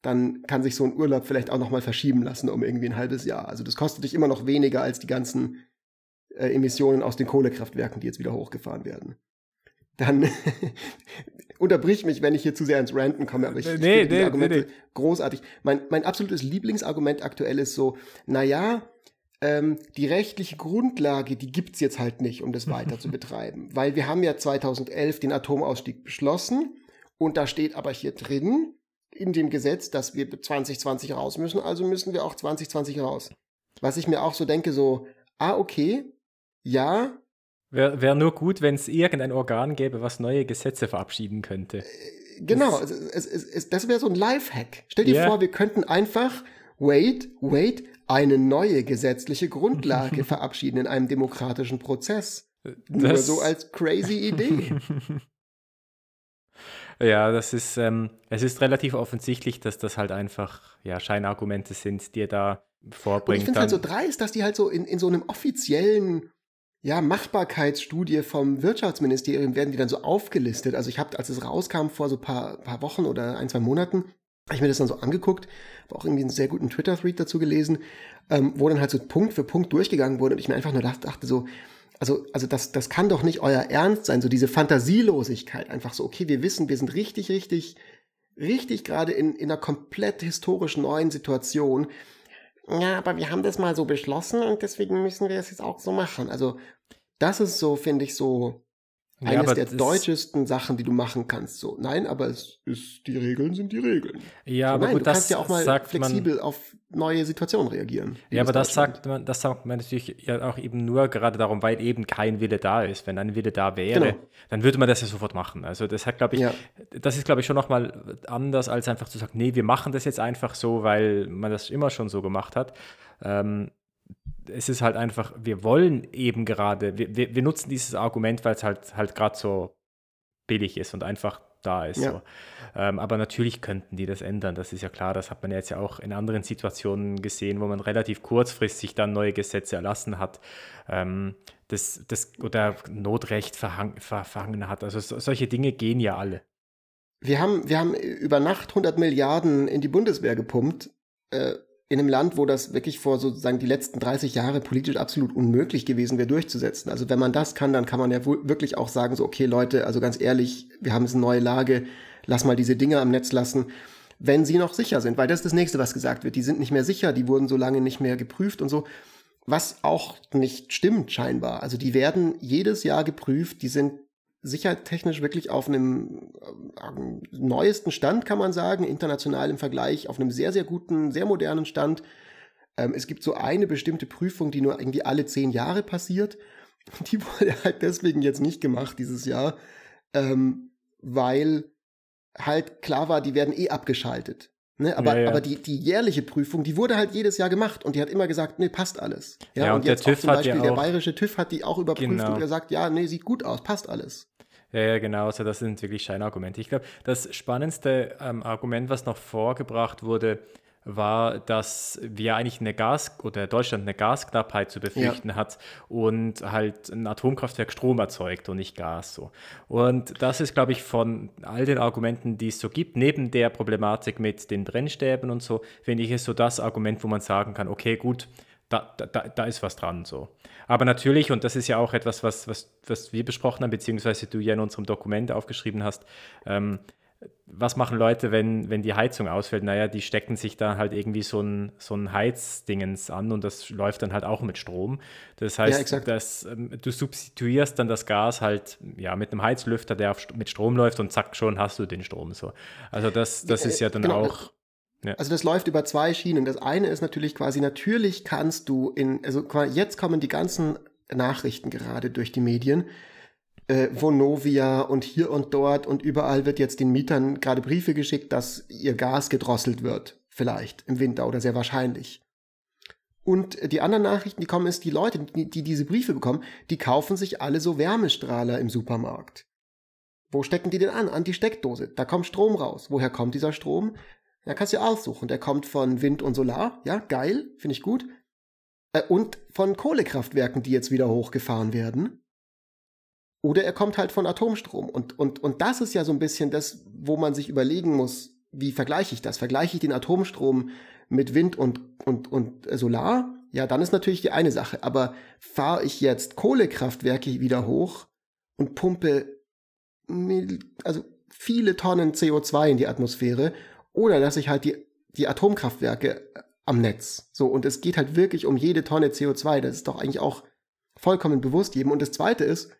dann kann sich so ein Urlaub vielleicht auch nochmal verschieben lassen um irgendwie ein halbes Jahr. Also das kostet dich immer noch weniger als die ganzen äh, Emissionen aus den Kohlekraftwerken, die jetzt wieder hochgefahren werden. Dann unterbrich mich, wenn ich hier zu sehr ins Ranten komme, aber ich, nee, ich finde nee, die Argumente nee, großartig. Mein, mein absolutes Lieblingsargument aktuell ist so, naja, ähm, die rechtliche Grundlage, die gibt's jetzt halt nicht, um das weiter zu betreiben. Weil wir haben ja 2011 den Atomausstieg beschlossen und da steht aber hier drin, in dem Gesetz, dass wir 2020 raus müssen, also müssen wir auch 2020 raus. Was ich mir auch so denke, so, ah, okay, ja. Wäre wär nur gut, wenn es irgendein Organ gäbe, was neue Gesetze verabschieden könnte. genau, es, es, es, das wäre so ein Lifehack. Stell dir yeah. vor, wir könnten einfach, wait, wait, eine neue gesetzliche Grundlage verabschieden in einem demokratischen Prozess. Das Nur so als crazy Idee. Ja, das ist, ähm, es ist relativ offensichtlich, dass das halt einfach ja, Scheinargumente sind, die er da vorbringt. Und ich finde es halt so dreist, dass die halt so in, in so einem offiziellen ja, Machbarkeitsstudie vom Wirtschaftsministerium werden die dann so aufgelistet. Also ich habe, als es rauskam vor so paar, paar Wochen oder ein, zwei Monaten, habe ich mir das dann so angeguckt, habe auch irgendwie einen sehr guten Twitter-Thread dazu gelesen, ähm, wo dann halt so Punkt für Punkt durchgegangen wurde und ich mir einfach nur dachte, so, also, also das, das kann doch nicht euer Ernst sein, so diese Fantasielosigkeit, einfach so, okay, wir wissen, wir sind richtig, richtig, richtig gerade in, in einer komplett historisch neuen Situation. Ja, aber wir haben das mal so beschlossen und deswegen müssen wir es jetzt auch so machen. Also, das ist so, finde ich, so, ja, Eines der deutschesten Sachen, die du machen kannst. So, nein, aber es ist, die Regeln sind die Regeln. Ja, so, aber nein, gut, du kannst ja auch mal flexibel man, auf neue Situationen reagieren. Ja, aber das sagt man, das sagt man natürlich ja auch eben nur gerade darum, weil eben kein Wille da ist. Wenn ein Wille da wäre, genau. dann würde man das ja sofort machen. Also das hat, glaube ich, ja. das ist, glaube ich, schon nochmal anders, als einfach zu sagen, nee, wir machen das jetzt einfach so, weil man das immer schon so gemacht hat. Ähm, es ist halt einfach, wir wollen eben gerade, wir, wir, wir nutzen dieses Argument, weil es halt halt gerade so billig ist und einfach da ist. Ja. So. Ähm, aber natürlich könnten die das ändern, das ist ja klar. Das hat man jetzt ja auch in anderen Situationen gesehen, wo man relativ kurzfristig dann neue Gesetze erlassen hat. Ähm, das, das, oder Notrecht verhang, ver, verhangen hat. Also so, solche Dinge gehen ja alle. Wir haben, wir haben über Nacht 100 Milliarden in die Bundeswehr gepumpt. Äh, in einem Land, wo das wirklich vor sozusagen die letzten 30 Jahre politisch absolut unmöglich gewesen wäre durchzusetzen. Also wenn man das kann, dann kann man ja wirklich auch sagen, so, okay Leute, also ganz ehrlich, wir haben jetzt eine neue Lage, lass mal diese Dinge am Netz lassen, wenn sie noch sicher sind, weil das ist das nächste, was gesagt wird. Die sind nicht mehr sicher, die wurden so lange nicht mehr geprüft und so. Was auch nicht stimmt scheinbar. Also die werden jedes Jahr geprüft, die sind sicherheitstechnisch wirklich auf einem äh, neuesten Stand, kann man sagen, international im Vergleich, auf einem sehr, sehr guten, sehr modernen Stand. Ähm, es gibt so eine bestimmte Prüfung, die nur irgendwie alle zehn Jahre passiert. Die wurde halt deswegen jetzt nicht gemacht dieses Jahr, ähm, weil halt klar war, die werden eh abgeschaltet. Ne, aber, ja, ja. aber die, die jährliche Prüfung, die wurde halt jedes Jahr gemacht und die hat immer gesagt, nee, passt alles. Ja, ja und, und jetzt der TÜV zum Beispiel, der bayerische TÜV hat die auch überprüft genau. und gesagt, ja, nee, sieht gut aus, passt alles. Ja, ja, genau. Also das sind wirklich Scheinargumente. Ich glaube, das spannendste ähm, Argument, was noch vorgebracht wurde, war, dass wir eigentlich eine Gas- oder Deutschland eine Gasknappheit zu befürchten ja. hat und halt ein Atomkraftwerk Strom erzeugt und nicht Gas. So. Und das ist, glaube ich, von all den Argumenten, die es so gibt, neben der Problematik mit den Brennstäben und so, finde ich, ist so das Argument, wo man sagen kann, okay, gut, da, da, da ist was dran so. Aber natürlich, und das ist ja auch etwas, was, was, was wir besprochen haben, beziehungsweise du ja in unserem Dokument aufgeschrieben hast, ähm, was machen Leute, wenn, wenn die Heizung ausfällt? Naja, die stecken sich da halt irgendwie so ein, so ein Heizdingens an und das läuft dann halt auch mit Strom. Das heißt, ja, dass, ähm, du substituierst dann das Gas halt ja, mit einem Heizlüfter, der auf, mit Strom läuft und zack, schon hast du den Strom. So. Also das, das ist ja dann genau. auch ja. Also das läuft über zwei Schienen. Das eine ist natürlich quasi, natürlich kannst du in, also jetzt kommen die ganzen Nachrichten gerade durch die Medien, äh, Vonovia und hier und dort und überall wird jetzt den Mietern gerade Briefe geschickt, dass ihr Gas gedrosselt wird. Vielleicht im Winter oder sehr wahrscheinlich. Und die anderen Nachrichten, die kommen, ist, die Leute, die, die diese Briefe bekommen, die kaufen sich alle so Wärmestrahler im Supermarkt. Wo stecken die denn an? An die Steckdose. Da kommt Strom raus. Woher kommt dieser Strom? Da kannst du aussuchen. Der kommt von Wind und Solar. Ja, geil, finde ich gut. Äh, und von Kohlekraftwerken, die jetzt wieder hochgefahren werden. Oder er kommt halt von Atomstrom. Und, und, und das ist ja so ein bisschen das, wo man sich überlegen muss, wie vergleiche ich das? Vergleiche ich den Atomstrom mit Wind und, und, und Solar? Ja, dann ist natürlich die eine Sache. Aber fahre ich jetzt Kohlekraftwerke wieder hoch und pumpe also viele Tonnen CO2 in die Atmosphäre oder dass ich halt die, die Atomkraftwerke äh, am Netz. So, und es geht halt wirklich um jede Tonne CO2. Das ist doch eigentlich auch vollkommen bewusst jedem. Und das zweite ist,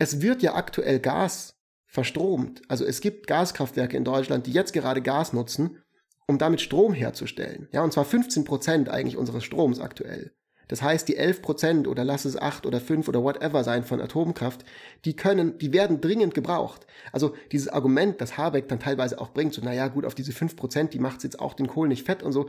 es wird ja aktuell Gas verstromt. Also es gibt Gaskraftwerke in Deutschland, die jetzt gerade Gas nutzen, um damit Strom herzustellen. Ja, und zwar 15 Prozent eigentlich unseres Stroms aktuell. Das heißt, die 11 Prozent oder lass es 8 oder 5 oder whatever sein von Atomkraft, die können, die werden dringend gebraucht. Also dieses Argument, das Habeck dann teilweise auch bringt, so, naja, gut, auf diese 5 Prozent, die macht's jetzt auch den Kohl nicht fett und so.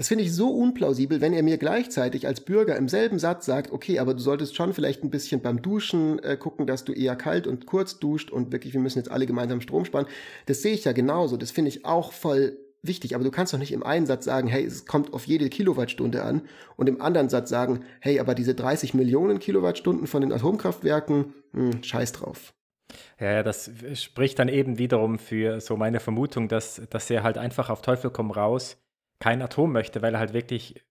Das finde ich so unplausibel, wenn er mir gleichzeitig als Bürger im selben Satz sagt, okay, aber du solltest schon vielleicht ein bisschen beim Duschen äh, gucken, dass du eher kalt und kurz duscht und wirklich, wir müssen jetzt alle gemeinsam Strom sparen. Das sehe ich ja genauso. Das finde ich auch voll wichtig, aber du kannst doch nicht im einen Satz sagen, hey, es kommt auf jede Kilowattstunde an und im anderen Satz sagen, hey, aber diese 30 Millionen Kilowattstunden von den Atomkraftwerken, mh, hm, scheiß drauf. Ja, das spricht dann eben wiederum für so meine Vermutung, dass, dass er halt einfach auf Teufel komm raus kein Atom möchte, weil er halt wirklich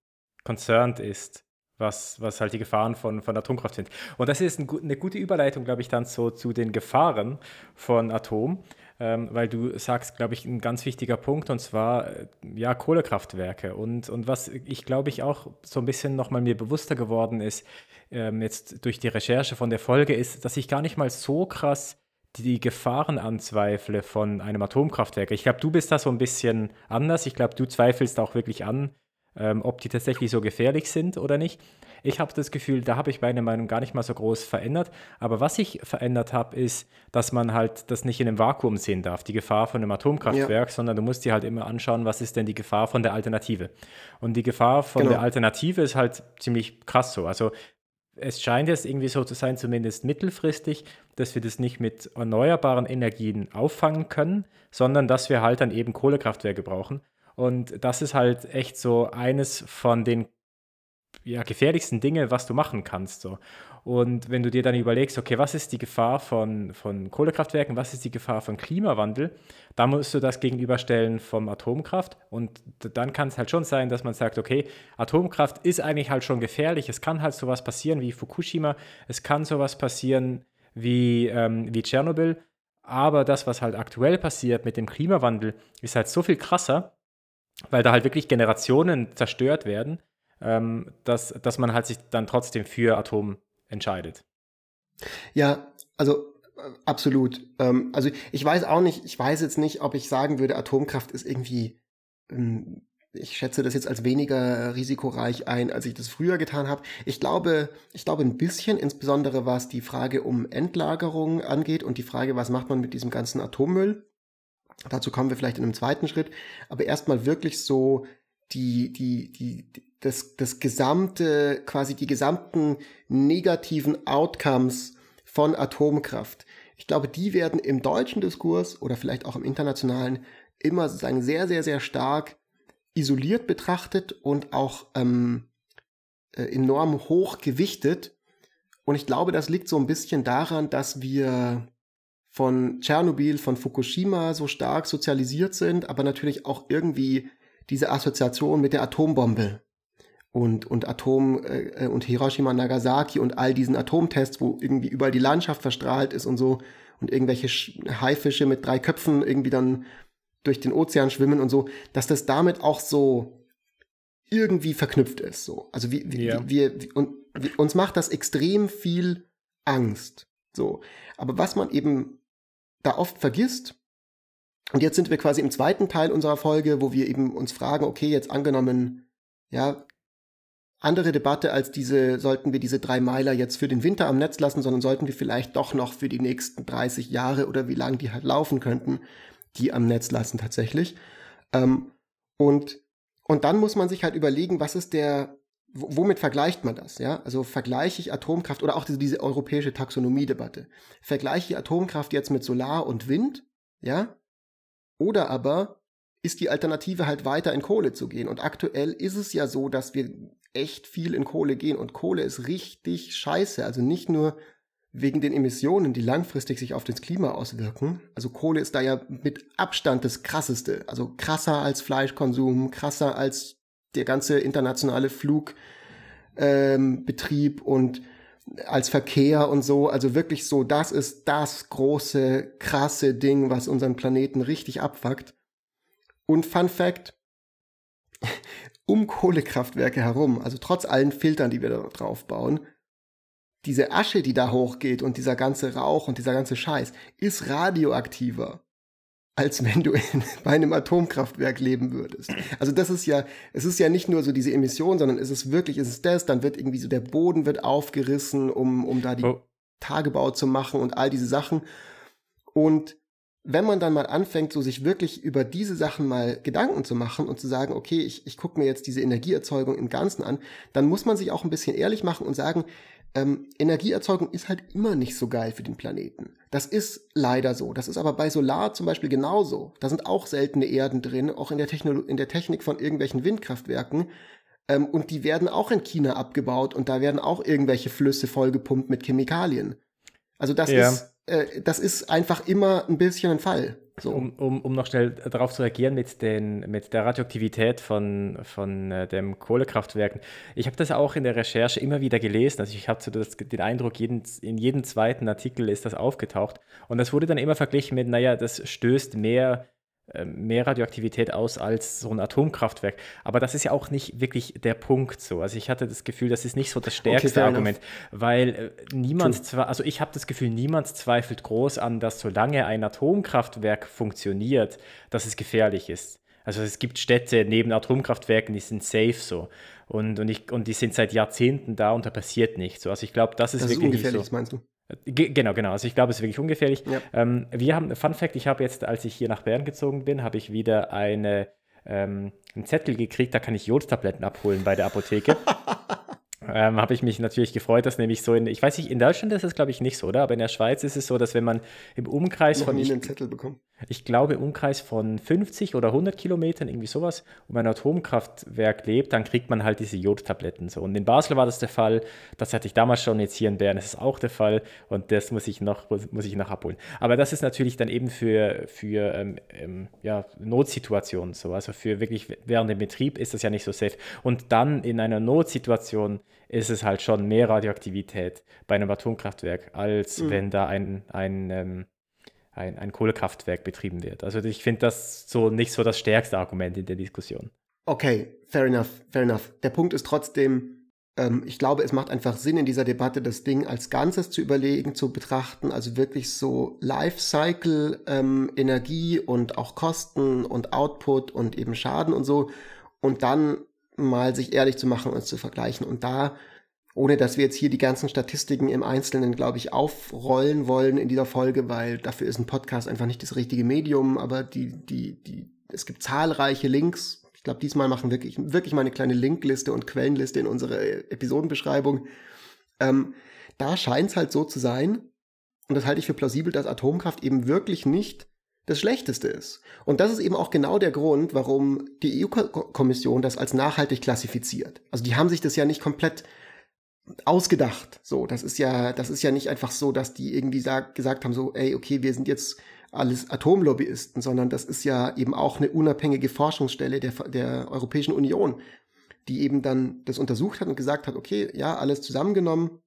concerned ist, was, was halt die Gefahren von, von Atomkraft sind. Und das ist ein, eine gute Überleitung, glaube ich, dann so zu den Gefahren von Atom ähm, weil du sagst, glaube ich, ein ganz wichtiger Punkt und zwar äh, ja Kohlekraftwerke. Und, und was ich glaube ich auch so ein bisschen nochmal mir bewusster geworden ist, ähm, jetzt durch die Recherche von der Folge, ist, dass ich gar nicht mal so krass die Gefahren anzweifle von einem Atomkraftwerk. Ich glaube, du bist da so ein bisschen anders. Ich glaube, du zweifelst auch wirklich an, ähm, ob die tatsächlich so gefährlich sind oder nicht. Ich habe das Gefühl, da habe ich meine Meinung gar nicht mal so groß verändert. Aber was ich verändert habe, ist, dass man halt das nicht in einem Vakuum sehen darf, die Gefahr von einem Atomkraftwerk, ja. sondern du musst dir halt immer anschauen, was ist denn die Gefahr von der Alternative. Und die Gefahr von genau. der Alternative ist halt ziemlich krass so. Also es scheint jetzt irgendwie so zu sein, zumindest mittelfristig, dass wir das nicht mit erneuerbaren Energien auffangen können, sondern dass wir halt dann eben Kohlekraftwerke brauchen. Und das ist halt echt so eines von den ja, gefährlichsten Dinge, was du machen kannst. So. Und wenn du dir dann überlegst, okay, was ist die Gefahr von, von Kohlekraftwerken, was ist die Gefahr von Klimawandel, dann musst du das gegenüberstellen vom Atomkraft. Und dann kann es halt schon sein, dass man sagt, okay, Atomkraft ist eigentlich halt schon gefährlich. Es kann halt sowas passieren wie Fukushima, es kann sowas passieren wie, ähm, wie Tschernobyl. Aber das, was halt aktuell passiert mit dem Klimawandel, ist halt so viel krasser, weil da halt wirklich Generationen zerstört werden, ähm, dass, dass man halt sich dann trotzdem für Atom entscheidet. Ja, also äh, absolut. Ähm, also ich weiß auch nicht, ich weiß jetzt nicht, ob ich sagen würde, Atomkraft ist irgendwie, ähm, ich schätze das jetzt als weniger risikoreich ein, als ich das früher getan habe. Ich glaube, ich glaube ein bisschen, insbesondere was die Frage um Endlagerung angeht und die Frage, was macht man mit diesem ganzen Atommüll. Dazu kommen wir vielleicht in einem zweiten Schritt. Aber erstmal wirklich so die, die, die, das, das gesamte, quasi die gesamten negativen Outcomes von Atomkraft. Ich glaube, die werden im deutschen Diskurs oder vielleicht auch im internationalen immer sozusagen sehr, sehr, sehr stark isoliert betrachtet und auch ähm, äh, enorm hoch gewichtet. Und ich glaube, das liegt so ein bisschen daran, dass wir von Tschernobyl, von Fukushima so stark sozialisiert sind, aber natürlich auch irgendwie diese Assoziation mit der Atombombe und, und Atom äh, und Hiroshima, Nagasaki und all diesen Atomtests, wo irgendwie überall die Landschaft verstrahlt ist und so und irgendwelche Haifische mit drei Köpfen irgendwie dann durch den Ozean schwimmen und so, dass das damit auch so irgendwie verknüpft ist. So. Also wie, ja. wir, wir, und, wie, uns macht das extrem viel Angst. So. Aber was man eben da oft vergisst, und jetzt sind wir quasi im zweiten Teil unserer Folge, wo wir eben uns fragen, okay, jetzt angenommen, ja, andere Debatte als diese, sollten wir diese drei Meiler jetzt für den Winter am Netz lassen, sondern sollten wir vielleicht doch noch für die nächsten 30 Jahre oder wie lange die halt laufen könnten, die am Netz lassen tatsächlich. Ähm, und, und dann muss man sich halt überlegen, was ist der, womit vergleicht man das? Ja, also vergleiche ich Atomkraft oder auch diese, diese europäische Taxonomie-Debatte. Vergleiche ich Atomkraft jetzt mit Solar und Wind? Ja, oder aber ist die Alternative halt weiter in Kohle zu gehen. Und aktuell ist es ja so, dass wir echt viel in Kohle gehen und Kohle ist richtig scheiße. Also nicht nur wegen den Emissionen, die langfristig sich auf das Klima auswirken. Also Kohle ist da ja mit Abstand das krasseste. Also krasser als Fleischkonsum, krasser als der ganze internationale Flugbetrieb ähm, und als Verkehr und so. Also wirklich so, das ist das große, krasse Ding, was unseren Planeten richtig abfuckt. Und Fun Fact, um Kohlekraftwerke herum, also trotz allen Filtern, die wir da drauf bauen, diese Asche, die da hochgeht und dieser ganze Rauch und dieser ganze Scheiß, ist radioaktiver als wenn du in, bei einem Atomkraftwerk leben würdest. Also das ist ja, es ist ja nicht nur so diese Emission, sondern es ist wirklich, es ist das, dann wird irgendwie so der Boden wird aufgerissen, um, um da die oh. Tagebau zu machen und all diese Sachen. Und wenn man dann mal anfängt, so sich wirklich über diese Sachen mal Gedanken zu machen und zu sagen, okay, ich, ich gucke mir jetzt diese Energieerzeugung im Ganzen an, dann muss man sich auch ein bisschen ehrlich machen und sagen, ähm, Energieerzeugung ist halt immer nicht so geil für den Planeten. Das ist leider so. Das ist aber bei Solar zum Beispiel genauso. Da sind auch seltene Erden drin, auch in der, Techno in der Technik von irgendwelchen Windkraftwerken. Ähm, und die werden auch in China abgebaut und da werden auch irgendwelche Flüsse vollgepumpt mit Chemikalien. Also das ja. ist, äh, das ist einfach immer ein bisschen ein Fall. So. Um, um, um noch schnell darauf zu reagieren mit, den, mit der Radioaktivität von, von äh, dem Kohlekraftwerken. Ich habe das auch in der Recherche immer wieder gelesen. Also ich habe so den Eindruck, jeden, in jedem zweiten Artikel ist das aufgetaucht. Und das wurde dann immer verglichen mit, naja, das stößt mehr mehr Radioaktivität aus als so ein Atomkraftwerk. Aber das ist ja auch nicht wirklich der Punkt so. Also ich hatte das Gefühl, das ist nicht so das stärkste okay, Argument, weil äh, niemand zwar, also ich habe das Gefühl, niemand zweifelt groß an, dass solange ein Atomkraftwerk funktioniert, dass es gefährlich ist. Also es gibt Städte neben Atomkraftwerken, die sind safe so. Und, und, ich, und die sind seit Jahrzehnten da und da passiert nichts. So. Also ich glaube, das ist das wirklich ist ungefährlich, so. meinst du? Genau, genau. Also ich glaube, es ist wirklich ungefährlich. Ja. Ähm, wir haben, Fun Fact, ich habe jetzt, als ich hier nach Bern gezogen bin, habe ich wieder eine, ähm, einen Zettel gekriegt, da kann ich Jodtabletten abholen bei der Apotheke. ähm, habe ich mich natürlich gefreut, dass nämlich so in, ich weiß nicht, in Deutschland ist es glaube ich nicht so, oder? Aber in der Schweiz ist es so, dass wenn man im Umkreis Noch von. Nie einen Zettel bekommen. Ich glaube, Umkreis von 50 oder 100 Kilometern, irgendwie sowas, um ein Atomkraftwerk lebt, dann kriegt man halt diese Jodtabletten. So. Und in Basel war das der Fall, das hatte ich damals schon, jetzt hier in Bern ist es auch der Fall und das muss ich noch, muss ich noch abholen. Aber das ist natürlich dann eben für, für ähm, ähm, ja, Notsituationen so. Also für wirklich während dem Betrieb ist das ja nicht so safe. Und dann in einer Notsituation ist es halt schon mehr Radioaktivität bei einem Atomkraftwerk, als mhm. wenn da ein, ein, ähm, ein, ein Kohlekraftwerk betrieben wird. Also ich finde das so nicht so das stärkste Argument in der Diskussion. Okay, fair enough, fair enough. Der Punkt ist trotzdem, ähm, ich glaube, es macht einfach Sinn in dieser Debatte, das Ding als Ganzes zu überlegen, zu betrachten, also wirklich so Lifecycle, ähm, Energie und auch Kosten und Output und eben Schaden und so und dann mal sich ehrlich zu machen und zu vergleichen. Und da, ohne dass wir jetzt hier die ganzen Statistiken im Einzelnen, glaube ich, aufrollen wollen in dieser Folge, weil dafür ist ein Podcast einfach nicht das richtige Medium, aber die, die, die, es gibt zahlreiche Links. Ich glaube, diesmal machen wirklich, wirklich mal eine kleine Linkliste und Quellenliste in unsere Episodenbeschreibung. Ähm, da scheint es halt so zu sein, und das halte ich für plausibel, dass Atomkraft eben wirklich nicht das Schlechteste ist. Und das ist eben auch genau der Grund, warum die EU-Kommission das als nachhaltig klassifiziert. Also die haben sich das ja nicht komplett ausgedacht. So, das ist ja, das ist ja nicht einfach so, dass die irgendwie sag, gesagt haben, so, ey, okay, wir sind jetzt alles Atomlobbyisten, sondern das ist ja eben auch eine unabhängige Forschungsstelle der, der Europäischen Union, die eben dann das untersucht hat und gesagt hat, okay, ja, alles zusammengenommen,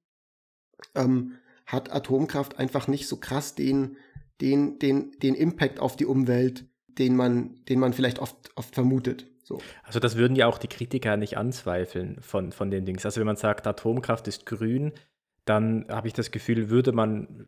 ähm, hat Atomkraft einfach nicht so krass den den, den, den Impact auf die Umwelt, den man, den man vielleicht oft, oft vermutet. So. Also das würden ja auch die Kritiker nicht anzweifeln von, von den Dings. Also wenn man sagt, Atomkraft ist grün, dann habe ich das Gefühl, würde man,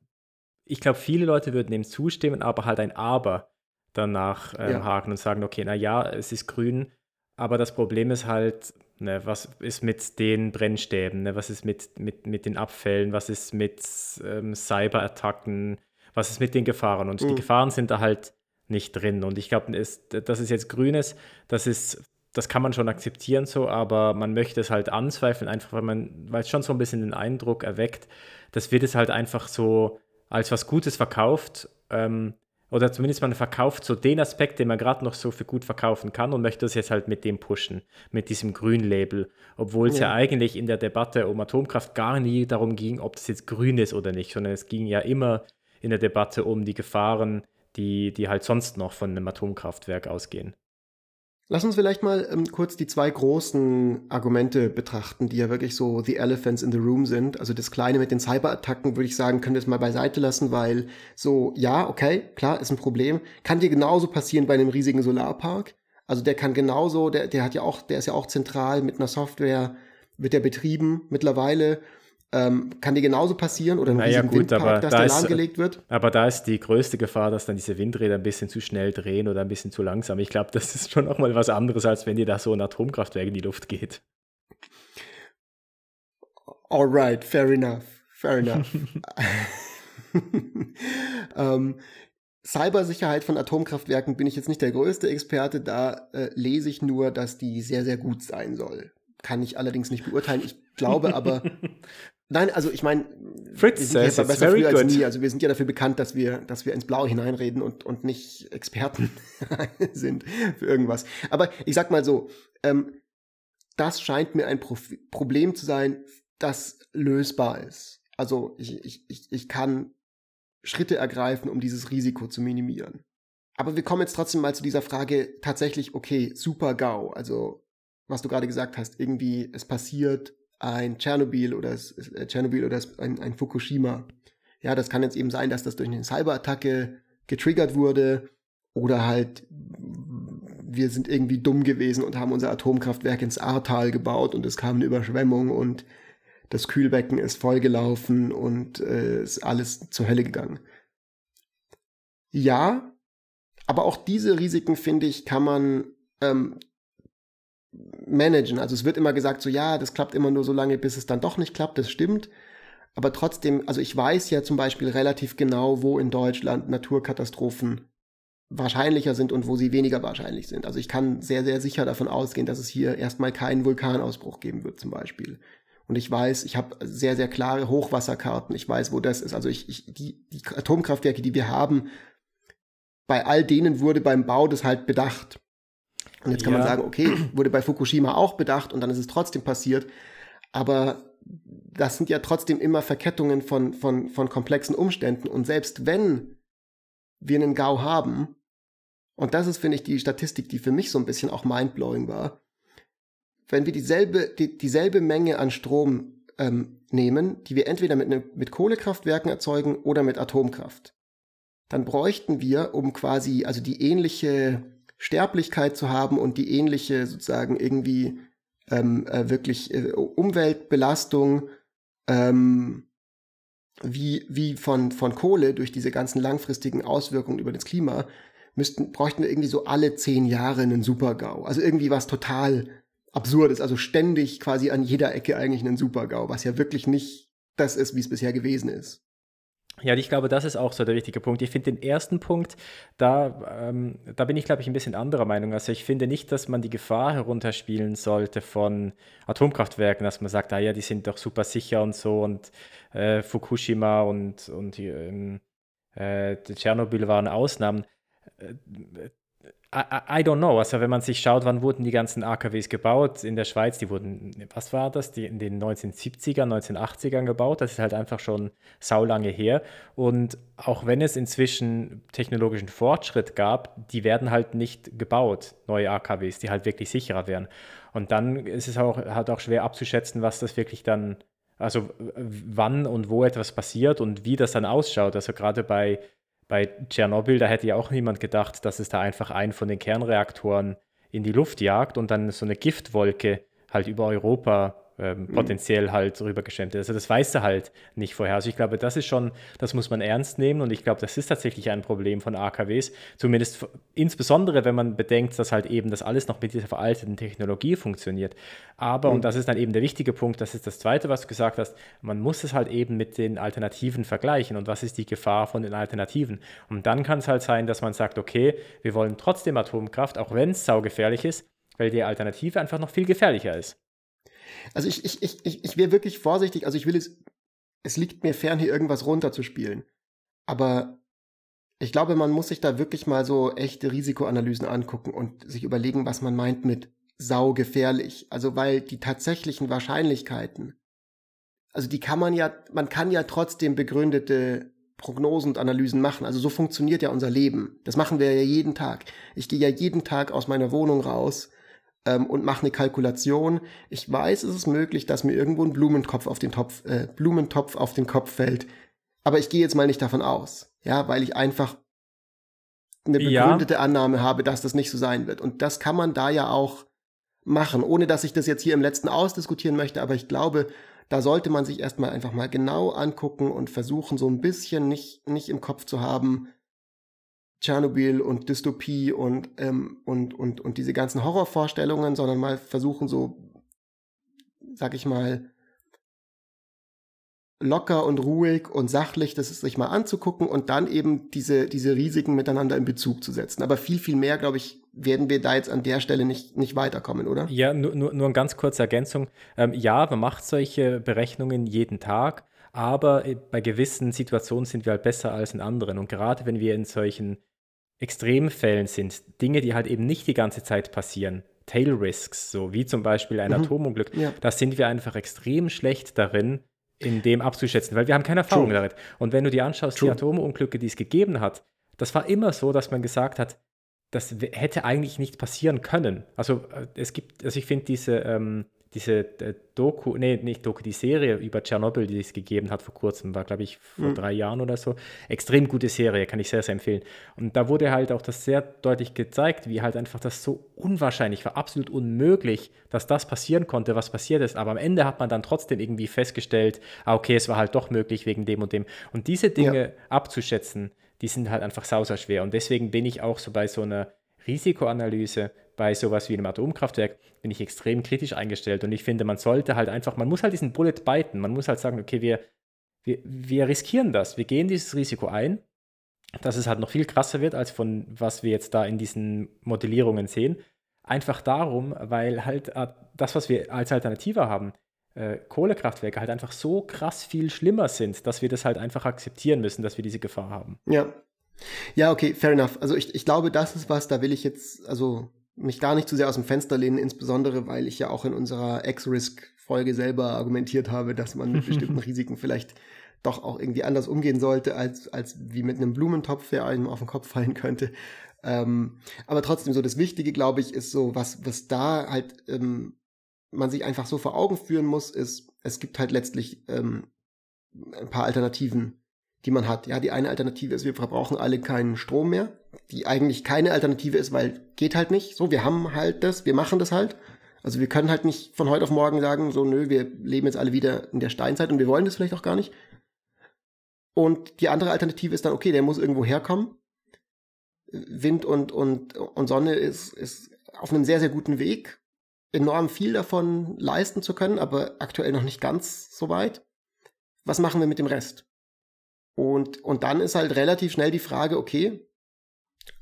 ich glaube, viele Leute würden dem zustimmen, aber halt ein Aber danach ähm, ja. haken und sagen, okay, na ja, es ist grün, aber das Problem ist halt, ne, was ist mit den Brennstäben, ne, was ist mit, mit, mit den Abfällen, was ist mit ähm, Cyberattacken, was ist mit den Gefahren? Und mhm. die Gefahren sind da halt nicht drin. Und ich glaube, das ist jetzt Grünes, das ist, das kann man schon akzeptieren so, aber man möchte es halt anzweifeln, einfach weil man, weil es schon so ein bisschen den Eindruck erweckt, das wird es halt einfach so als was Gutes verkauft. Ähm, oder zumindest man verkauft so den Aspekt, den man gerade noch so für gut verkaufen kann und möchte das jetzt halt mit dem pushen, mit diesem Grün-Label. Obwohl es ja. ja. eigentlich in der Debatte um Atomkraft gar nie darum ging, ob das jetzt grün ist oder nicht, sondern es ging ja immer in der Debatte um die Gefahren, die, die halt sonst noch von einem Atomkraftwerk ausgehen. Lass uns vielleicht mal ähm, kurz die zwei großen Argumente betrachten, die ja wirklich so the elephants in the room sind. Also das Kleine mit den Cyberattacken würde ich sagen, können wir es mal beiseite lassen, weil so, ja, okay, klar, ist ein Problem. Kann dir genauso passieren bei einem riesigen Solarpark. Also der kann genauso, der, der hat ja auch, der ist ja auch zentral mit einer Software, wird der betrieben mittlerweile ähm, kann dir genauso passieren oder ein naja, riesigen gut, Windpark, aber dass da der lahmgelegt wird. Aber da ist die größte Gefahr, dass dann diese Windräder ein bisschen zu schnell drehen oder ein bisschen zu langsam. Ich glaube, das ist schon nochmal was anderes, als wenn dir da so ein Atomkraftwerk in die Luft geht. Alright, fair enough, fair enough. ähm, Cybersicherheit von Atomkraftwerken bin ich jetzt nicht der größte Experte, da äh, lese ich nur, dass die sehr, sehr gut sein soll. Kann ich allerdings nicht beurteilen. Ich glaube aber, Nein, also ich meine, Fritz wir sind says früh als nie. Also wir sind ja dafür bekannt, dass wir, dass wir ins Blaue hineinreden und, und nicht Experten sind für irgendwas. Aber ich sag mal so, ähm, das scheint mir ein Pro Problem zu sein, das lösbar ist. Also ich, ich, ich, ich kann Schritte ergreifen, um dieses Risiko zu minimieren. Aber wir kommen jetzt trotzdem mal zu dieser Frage tatsächlich, okay, super GAU. Also was du gerade gesagt hast, irgendwie es passiert ein Tschernobyl oder äh, Tschernobyl oder ein, ein Fukushima. Ja, das kann jetzt eben sein, dass das durch eine Cyberattacke getriggert wurde oder halt wir sind irgendwie dumm gewesen und haben unser Atomkraftwerk ins Ahrtal gebaut und es kam eine Überschwemmung und das Kühlbecken ist vollgelaufen und äh, ist alles zur Hölle gegangen. Ja, aber auch diese Risiken, finde ich, kann man ähm, managen. Also es wird immer gesagt, so ja, das klappt immer nur so lange, bis es dann doch nicht klappt, das stimmt. Aber trotzdem, also ich weiß ja zum Beispiel relativ genau, wo in Deutschland Naturkatastrophen wahrscheinlicher sind und wo sie weniger wahrscheinlich sind. Also ich kann sehr, sehr sicher davon ausgehen, dass es hier erstmal keinen Vulkanausbruch geben wird zum Beispiel. Und ich weiß, ich habe sehr, sehr klare Hochwasserkarten. Ich weiß, wo das ist. Also ich, ich die, die Atomkraftwerke, die wir haben, bei all denen wurde beim Bau das halt bedacht. Und jetzt kann ja. man sagen, okay, wurde bei Fukushima auch bedacht und dann ist es trotzdem passiert. Aber das sind ja trotzdem immer Verkettungen von, von, von komplexen Umständen. Und selbst wenn wir einen GAU haben, und das ist, finde ich, die Statistik, die für mich so ein bisschen auch mindblowing war, wenn wir dieselbe, die, dieselbe Menge an Strom ähm, nehmen, die wir entweder mit, ne, mit Kohlekraftwerken erzeugen oder mit Atomkraft, dann bräuchten wir, um quasi, also die ähnliche Sterblichkeit zu haben und die ähnliche sozusagen irgendwie ähm, äh, wirklich äh, Umweltbelastung ähm, wie, wie von, von Kohle durch diese ganzen langfristigen Auswirkungen über das Klima, müssten, bräuchten wir irgendwie so alle zehn Jahre einen Super-GAU. Also irgendwie was total Absurdes, also ständig quasi an jeder Ecke eigentlich einen Super-GAU, was ja wirklich nicht das ist, wie es bisher gewesen ist. Ja, ich glaube, das ist auch so der wichtige Punkt. Ich finde den ersten Punkt, da, ähm, da bin ich, glaube ich, ein bisschen anderer Meinung. Also ich finde nicht, dass man die Gefahr herunterspielen sollte von Atomkraftwerken, dass man sagt, ah ja, die sind doch super sicher und so und äh, Fukushima und, und ähm, äh, Tschernobyl waren Ausnahmen. I, I, don't know. Also wenn man sich schaut, wann wurden die ganzen AKWs gebaut in der Schweiz, die wurden, was war das, die in den 1970ern, 1980ern gebaut. Das ist halt einfach schon saulange her. Und auch wenn es inzwischen technologischen Fortschritt gab, die werden halt nicht gebaut, neue AKWs, die halt wirklich sicherer wären. Und dann ist es auch, halt auch schwer abzuschätzen, was das wirklich dann, also wann und wo etwas passiert und wie das dann ausschaut. Also gerade bei bei Tschernobyl, da hätte ja auch niemand gedacht, dass es da einfach einen von den Kernreaktoren in die Luft jagt und dann so eine Giftwolke halt über Europa ähm, mhm. potenziell halt rübergeschwemmt ist. Also das weiß er halt nicht vorher. Also ich glaube, das ist schon, das muss man ernst nehmen und ich glaube, das ist tatsächlich ein Problem von AKWs. Zumindest insbesondere, wenn man bedenkt, dass halt eben das alles noch mit dieser veralteten Technologie funktioniert. Aber, mhm. und das ist dann eben der wichtige Punkt, das ist das Zweite, was du gesagt hast, man muss es halt eben mit den Alternativen vergleichen und was ist die Gefahr von den Alternativen. Und dann kann es halt sein, dass man sagt, okay, wir wollen trotzdem Atomkraft, auch wenn es saugefährlich ist, weil die Alternative einfach noch viel gefährlicher ist. Also ich, ich, ich, ich, ich wäre wirklich vorsichtig, also ich will es, es liegt mir fern, hier irgendwas runterzuspielen. Aber ich glaube, man muss sich da wirklich mal so echte Risikoanalysen angucken und sich überlegen, was man meint mit saugefährlich. Also weil die tatsächlichen Wahrscheinlichkeiten, also die kann man ja, man kann ja trotzdem begründete Prognosen und Analysen machen. Also so funktioniert ja unser Leben. Das machen wir ja jeden Tag. Ich gehe ja jeden Tag aus meiner Wohnung raus ähm, und mache eine Kalkulation. Ich weiß, es ist möglich, dass mir irgendwo ein Blumentopf auf den Topf, äh, Blumentopf auf den Kopf fällt. Aber ich gehe jetzt mal nicht davon aus, ja, weil ich einfach eine begründete ja. Annahme habe, dass das nicht so sein wird. Und das kann man da ja auch machen, ohne dass ich das jetzt hier im letzten ausdiskutieren möchte. Aber ich glaube, da sollte man sich erstmal einfach mal genau angucken und versuchen, so ein bisschen nicht, nicht im Kopf zu haben, Tschernobyl und Dystopie und, ähm, und, und, und diese ganzen Horrorvorstellungen, sondern mal versuchen, so, sag ich mal, locker und ruhig und sachlich das sich mal anzugucken und dann eben diese, diese Risiken miteinander in Bezug zu setzen. Aber viel, viel mehr, glaube ich, werden wir da jetzt an der Stelle nicht, nicht weiterkommen, oder? Ja, nur, nur, nur eine ganz kurze Ergänzung. Ähm, ja, man macht solche Berechnungen jeden Tag, aber äh, bei gewissen Situationen sind wir halt besser als in anderen. Und gerade wenn wir in solchen Extremfällen sind, Dinge, die halt eben nicht die ganze Zeit passieren, Tail Risks, so wie zum Beispiel ein mhm. Atomunglück, ja. da sind wir einfach extrem schlecht darin, in dem abzuschätzen, weil wir haben keine Erfahrung True. damit. Und wenn du dir anschaust, True. die Atomunglücke, die es gegeben hat, das war immer so, dass man gesagt hat, das hätte eigentlich nicht passieren können. Also äh, es gibt, also ich finde diese ähm, diese äh, Doku, nee, nicht Doku, die Serie über Tschernobyl, die es gegeben hat vor kurzem, war, glaube ich, vor mhm. drei Jahren oder so. Extrem gute Serie, kann ich sehr, sehr empfehlen. Und da wurde halt auch das sehr deutlich gezeigt, wie halt einfach das so unwahrscheinlich war, absolut unmöglich, dass das passieren konnte, was passiert ist. Aber am Ende hat man dann trotzdem irgendwie festgestellt, ah, okay, es war halt doch möglich wegen dem und dem. Und diese Dinge ja. abzuschätzen, die sind halt einfach sauser schwer. Und deswegen bin ich auch so bei so einer Risikoanalyse bei sowas wie einem Atomkraftwerk bin ich extrem kritisch eingestellt und ich finde, man sollte halt einfach, man muss halt diesen Bullet biten, man muss halt sagen, okay, wir, wir, wir riskieren das, wir gehen dieses Risiko ein, dass es halt noch viel krasser wird, als von was wir jetzt da in diesen Modellierungen sehen. Einfach darum, weil halt äh, das, was wir als Alternative haben, äh, Kohlekraftwerke halt einfach so krass viel schlimmer sind, dass wir das halt einfach akzeptieren müssen, dass wir diese Gefahr haben. Ja. Ja, okay, fair enough. Also ich, ich glaube, das ist was, da will ich jetzt, also mich gar nicht zu sehr aus dem Fenster lehnen, insbesondere weil ich ja auch in unserer X-Risk-Folge selber argumentiert habe, dass man mit bestimmten Risiken vielleicht doch auch irgendwie anders umgehen sollte, als, als wie mit einem Blumentopf, der einem auf den Kopf fallen könnte. Ähm, aber trotzdem, so das Wichtige, glaube ich, ist so, was, was da halt ähm, man sich einfach so vor Augen führen muss, ist, es gibt halt letztlich ähm, ein paar Alternativen die man hat. Ja, die eine Alternative ist, wir verbrauchen alle keinen Strom mehr, die eigentlich keine Alternative ist, weil geht halt nicht. So, wir haben halt das, wir machen das halt. Also wir können halt nicht von heute auf morgen sagen, so nö, wir leben jetzt alle wieder in der Steinzeit und wir wollen das vielleicht auch gar nicht. Und die andere Alternative ist dann, okay, der muss irgendwo herkommen. Wind und, und, und Sonne ist, ist auf einem sehr, sehr guten Weg, enorm viel davon leisten zu können, aber aktuell noch nicht ganz so weit. Was machen wir mit dem Rest? Und, und dann ist halt relativ schnell die Frage, okay,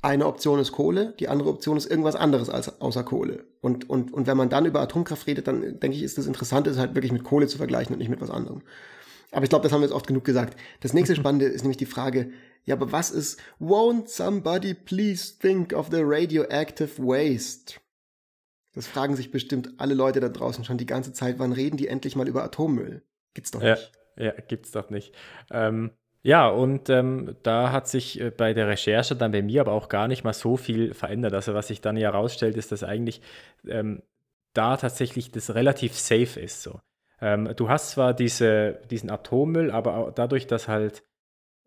eine Option ist Kohle, die andere Option ist irgendwas anderes als außer Kohle. Und, und, und wenn man dann über Atomkraft redet, dann denke ich, ist das Interessante, ist halt wirklich mit Kohle zu vergleichen und nicht mit was anderem. Aber ich glaube, das haben wir jetzt oft genug gesagt. Das nächste Spannende ist nämlich die Frage, ja, aber was ist, won't somebody please think of the radioactive waste? Das fragen sich bestimmt alle Leute da draußen schon die ganze Zeit, wann reden die endlich mal über Atommüll? Gibt's doch nicht. Ja, gibt's doch nicht. Ähm, ja, und ähm, da hat sich äh, bei der Recherche dann bei mir aber auch gar nicht mal so viel verändert. Also was sich dann ja herausstellt, ist, dass eigentlich ähm, da tatsächlich das relativ safe ist. So. Ähm, du hast zwar diese, diesen Atommüll, aber dadurch, dass halt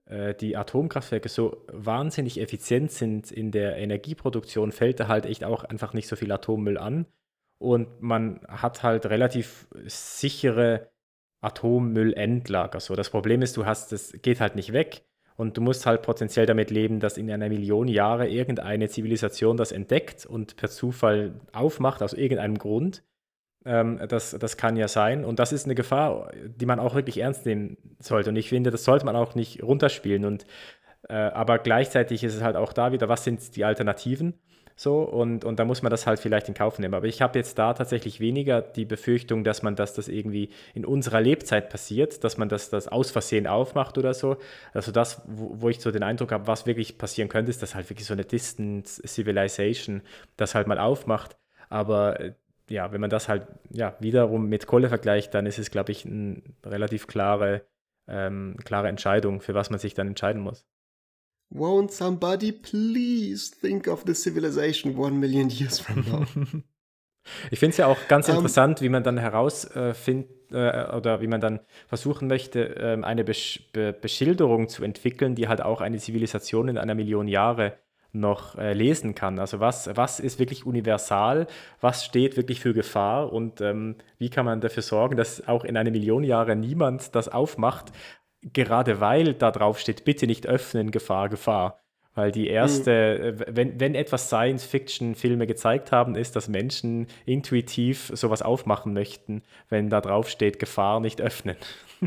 äh, die Atomkraftwerke so wahnsinnig effizient sind in der Energieproduktion, fällt da halt echt auch einfach nicht so viel Atommüll an. Und man hat halt relativ sichere Atommüllendlager. So, das Problem ist, du hast, das geht halt nicht weg und du musst halt potenziell damit leben, dass in einer Million Jahre irgendeine Zivilisation das entdeckt und per Zufall aufmacht aus irgendeinem Grund. Ähm, das, das kann ja sein und das ist eine Gefahr, die man auch wirklich ernst nehmen sollte. Und ich finde, das sollte man auch nicht runterspielen. Und, äh, aber gleichzeitig ist es halt auch da wieder, was sind die Alternativen? So, und, und da muss man das halt vielleicht in Kauf nehmen. Aber ich habe jetzt da tatsächlich weniger die Befürchtung, dass man, dass das irgendwie in unserer Lebzeit passiert, dass man das, das aus Versehen aufmacht oder so. Also das, wo, wo ich so den Eindruck habe, was wirklich passieren könnte, ist, dass halt wirklich so eine Distant Civilization das halt mal aufmacht. Aber äh, ja, wenn man das halt ja wiederum mit Kohle vergleicht, dann ist es, glaube ich, eine relativ klare, ähm, klare Entscheidung, für was man sich dann entscheiden muss. Won't somebody please think of the civilization one million years from now? Ich finde es ja auch ganz um, ähm, interessant, wie man dann herausfindet äh, oder wie man dann versuchen möchte, äh, eine Besch Be Beschilderung zu entwickeln, die halt auch eine Zivilisation in einer Million Jahre noch äh, lesen kann. Also was, was ist wirklich universal, was steht wirklich für Gefahr und ähm, wie kann man dafür sorgen, dass auch in einer Million Jahre niemand das aufmacht, gerade weil da drauf steht, bitte nicht öffnen, Gefahr, Gefahr. Weil die erste, mhm. wenn, wenn etwas Science-Fiction-Filme gezeigt haben, ist, dass Menschen intuitiv sowas aufmachen möchten, wenn da drauf steht, Gefahr nicht öffnen.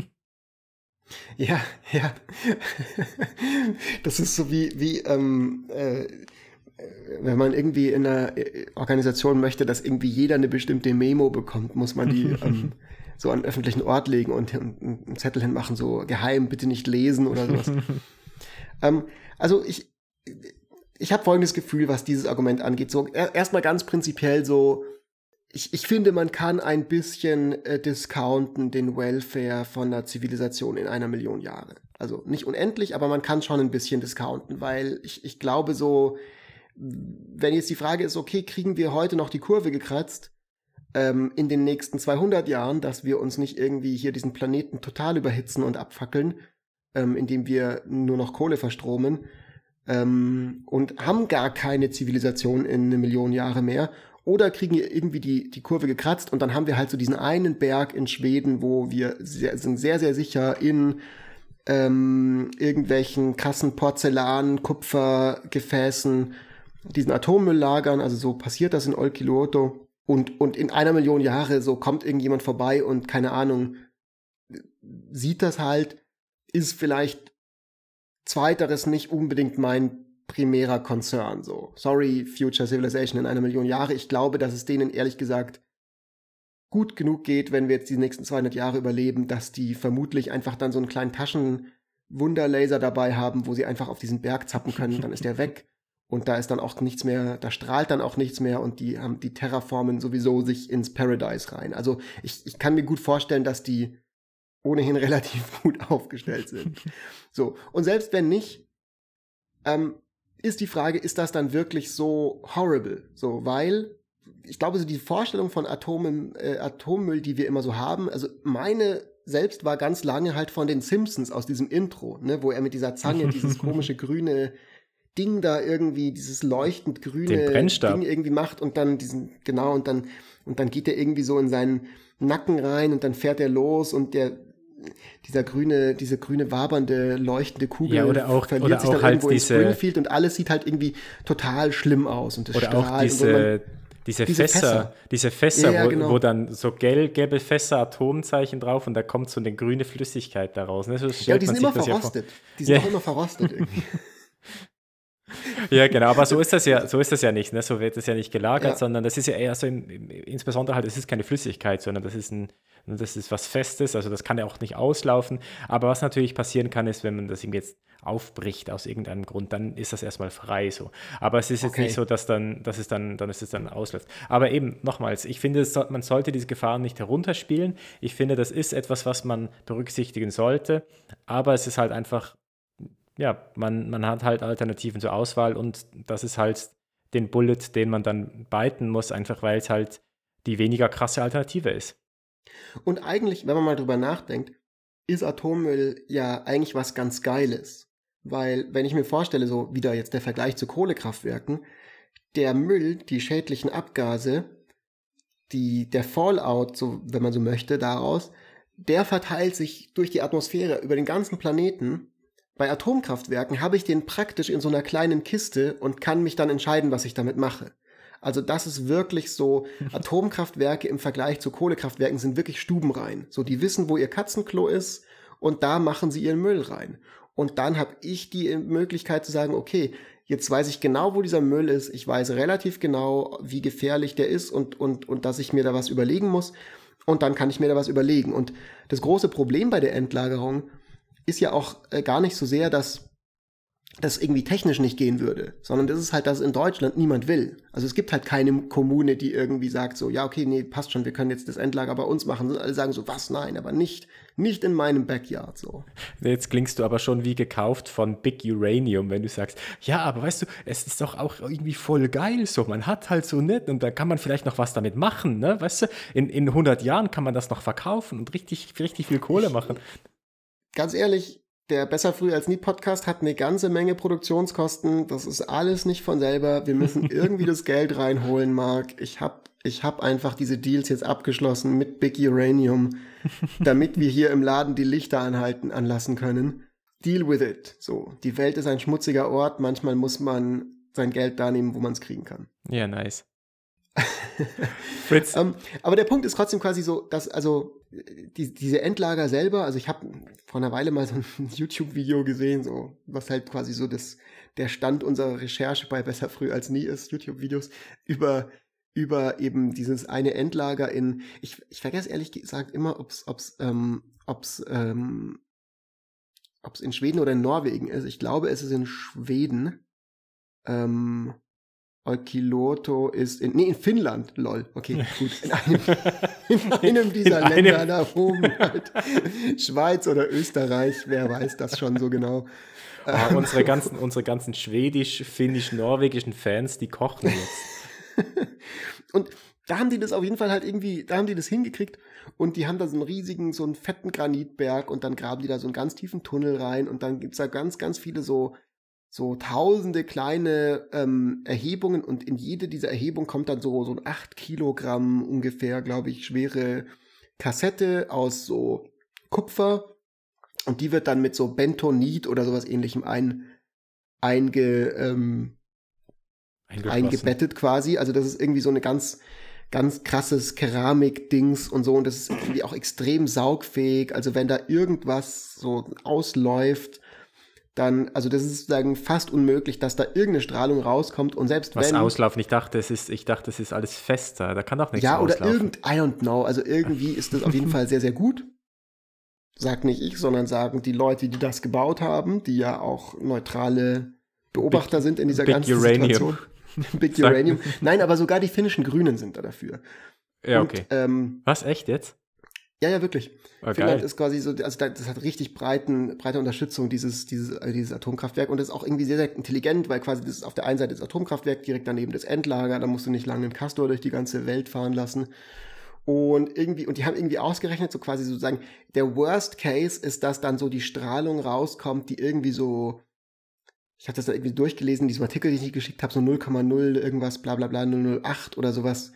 Ja, ja. Das ist so wie, wie ähm, äh, wenn man irgendwie in einer äh, Organisation möchte, dass irgendwie jeder eine bestimmte Memo bekommt, muss man die ähm, so an einen öffentlichen Ort legen und, und einen Zettel hinmachen, so geheim, bitte nicht lesen oder sowas. ähm, also ich, ich habe folgendes Gefühl, was dieses Argument angeht. So erstmal ganz prinzipiell so, ich, ich finde, man kann ein bisschen äh, discounten den Welfare von einer Zivilisation in einer Million Jahre. Also nicht unendlich, aber man kann schon ein bisschen discounten, weil ich, ich glaube so, wenn jetzt die Frage ist, okay, kriegen wir heute noch die Kurve gekratzt ähm, in den nächsten 200 Jahren, dass wir uns nicht irgendwie hier diesen Planeten total überhitzen und abfackeln, ähm, indem wir nur noch Kohle verstromen ähm, und haben gar keine Zivilisation in eine Million Jahre mehr oder kriegen irgendwie die, die Kurve gekratzt und dann haben wir halt so diesen einen Berg in Schweden, wo wir sehr, sind sehr, sehr sicher in ähm, irgendwelchen krassen Porzellan, Kupfergefäßen, diesen Atommüll lagern. Also so passiert das in Olkiluoto. Und, und in einer Million Jahre so kommt irgendjemand vorbei und keine Ahnung, sieht das halt, ist vielleicht zweiteres nicht unbedingt mein primärer Konzern. So, sorry, Future Civilization in einer Million Jahre. Ich glaube, dass es denen ehrlich gesagt gut genug geht, wenn wir jetzt die nächsten 200 Jahre überleben, dass die vermutlich einfach dann so einen kleinen Taschenwunderlaser dabei haben, wo sie einfach auf diesen Berg zappen können, dann ist der weg. Und da ist dann auch nichts mehr, da strahlt dann auch nichts mehr und die haben die Terraformen sowieso sich ins Paradise rein. Also ich, ich kann mir gut vorstellen, dass die ohnehin relativ gut aufgestellt sind. So, und selbst wenn nicht, ähm, ist die Frage, ist das dann wirklich so horrible? So, weil ich glaube, so die Vorstellung von Atomen, äh, Atommüll, die wir immer so haben, also meine selbst war ganz lange halt von den Simpsons aus diesem Intro, ne, wo er mit dieser Zange dieses komische grüne Ding da irgendwie, dieses leuchtend grüne Ding irgendwie macht und dann diesen, genau, und dann, und dann geht er irgendwie so in seinen Nacken rein und dann fährt er los und der dieser grüne, diese grüne wabernde, leuchtende Kugel ja, oder auch, verliert oder sich dann auch halt irgendwo diese, in Springfield und alles sieht halt irgendwie total schlimm aus und es Oder auch diese, diese, diese Fässer, Fässer, diese Fässer, ja, ja, genau. wo, wo, dann so gelbe Fässer, Atomzeichen drauf und da kommt so eine grüne Flüssigkeit daraus. Ne? So ja, die sind immer verrostet. Die sind ja. auch immer verrostet irgendwie. Ja, genau, aber so ist das ja, so ist das ja nicht, ne? So wird das ja nicht gelagert, ja. sondern das ist ja eher so, in, insbesondere halt, es ist keine Flüssigkeit, sondern das ist ein, das ist was Festes, also das kann ja auch nicht auslaufen. Aber was natürlich passieren kann, ist, wenn man das jetzt aufbricht aus irgendeinem Grund, dann ist das erstmal frei so. Aber es ist jetzt okay. nicht so, dass dann, dass es dann, dann ist es dann ausläuft. Aber eben, nochmals, ich finde, man sollte diese Gefahren nicht herunterspielen. Ich finde, das ist etwas, was man berücksichtigen sollte. Aber es ist halt einfach ja, man, man hat halt Alternativen zur Auswahl und das ist halt den Bullet, den man dann beiten muss, einfach weil es halt die weniger krasse Alternative ist. Und eigentlich, wenn man mal drüber nachdenkt, ist Atommüll ja eigentlich was ganz Geiles. Weil, wenn ich mir vorstelle, so wieder jetzt der Vergleich zu Kohlekraftwerken, der Müll, die schädlichen Abgase, die, der Fallout, so, wenn man so möchte, daraus, der verteilt sich durch die Atmosphäre über den ganzen Planeten bei Atomkraftwerken habe ich den praktisch in so einer kleinen Kiste und kann mich dann entscheiden, was ich damit mache. Also das ist wirklich so, Atomkraftwerke im Vergleich zu Kohlekraftwerken sind wirklich stubenrein. So, die wissen, wo ihr Katzenklo ist und da machen sie ihren Müll rein. Und dann habe ich die Möglichkeit zu sagen, okay, jetzt weiß ich genau, wo dieser Müll ist. Ich weiß relativ genau, wie gefährlich der ist und, und, und dass ich mir da was überlegen muss. Und dann kann ich mir da was überlegen. Und das große Problem bei der Endlagerung ist ja auch äh, gar nicht so sehr, dass das irgendwie technisch nicht gehen würde, sondern das ist halt, dass in Deutschland niemand will. Also es gibt halt keine Kommune, die irgendwie sagt so, ja, okay, nee, passt schon, wir können jetzt das Endlager bei uns machen. Und alle sagen so, was, nein, aber nicht, nicht in meinem Backyard so. Jetzt klingst du aber schon wie gekauft von Big Uranium, wenn du sagst, ja, aber weißt du, es ist doch auch irgendwie voll geil so, man hat halt so nett und da kann man vielleicht noch was damit machen, ne, weißt du, in, in 100 Jahren kann man das noch verkaufen und richtig, richtig viel Kohle machen ganz ehrlich, der Besser früh als nie Podcast hat eine ganze Menge Produktionskosten. Das ist alles nicht von selber. Wir müssen irgendwie das Geld reinholen, Marc. Ich habe ich hab einfach diese Deals jetzt abgeschlossen mit Big Uranium, damit wir hier im Laden die Lichter anhalten, anlassen können. Deal with it. So, die Welt ist ein schmutziger Ort. Manchmal muss man sein Geld da nehmen, wo man es kriegen kann. Ja, nice. Fritz. um, ähm, aber der Punkt ist trotzdem quasi so, dass also die, diese Endlager selber, also ich habe vor einer Weile mal so ein YouTube-Video gesehen, so was halt quasi so das der Stand unserer Recherche bei besser früh als nie ist, YouTube-Videos über über eben dieses eine Endlager in ich, ich vergesse ehrlich gesagt immer, ob's ob's ähm, ob's ähm, ob's in Schweden oder in Norwegen ist. Ich glaube, es ist in Schweden. Ähm, Olkiluoto ist in, nee, in Finnland, lol, okay, gut, in einem, in einem dieser in Länder einem. da oben, halt, Schweiz oder Österreich, wer weiß das schon so genau. Oh, unsere ganzen, unsere ganzen schwedisch, finnisch, norwegischen Fans, die kochen jetzt. und da haben die das auf jeden Fall halt irgendwie, da haben die das hingekriegt und die haben da so einen riesigen, so einen fetten Granitberg und dann graben die da so einen ganz tiefen Tunnel rein und dann gibt's da ganz, ganz viele so so tausende kleine ähm, Erhebungen und in jede dieser Erhebungen kommt dann so, so ein 8 Kilogramm ungefähr, glaube ich, schwere Kassette aus so Kupfer und die wird dann mit so Bentonit oder sowas ähnlichem ein, einge, ähm, eingebettet quasi. Also das ist irgendwie so eine ganz, ganz krasses Keramik-Dings und so und das ist irgendwie auch extrem saugfähig. Also wenn da irgendwas so ausläuft, dann, also das ist sozusagen fast unmöglich, dass da irgendeine Strahlung rauskommt und selbst Was wenn. Was auslaufen? Ich dachte, es ist, ich dachte, es ist alles fester, da kann doch nichts Ja, oder auslaufen. irgend, I don't know, also irgendwie ist das auf jeden Fall sehr, sehr gut. Sagt nicht ich, sondern sagen die Leute, die das gebaut haben, die ja auch neutrale Beobachter Big, sind in dieser Big ganzen Uranium. Situation. Big Uranium. Nein, aber sogar die finnischen Grünen sind da dafür. Ja, okay. Und, ähm, Was, echt jetzt? Ja, ja, wirklich. Oh, Finnland geil. ist quasi so, also das hat richtig breiten, breite Unterstützung, dieses, dieses, äh, dieses Atomkraftwerk. Und das ist auch irgendwie sehr, sehr intelligent, weil quasi das ist auf der einen Seite das Atomkraftwerk, direkt daneben das Endlager, da musst du nicht lange einen Castor durch die ganze Welt fahren lassen. Und irgendwie, und die haben irgendwie ausgerechnet, so quasi sozusagen, der Worst Case ist, dass dann so die Strahlung rauskommt, die irgendwie so, ich habe das da irgendwie durchgelesen, diesem Artikel, den ich geschickt habe, so 0,0 irgendwas, bla bla bla, 008 oder sowas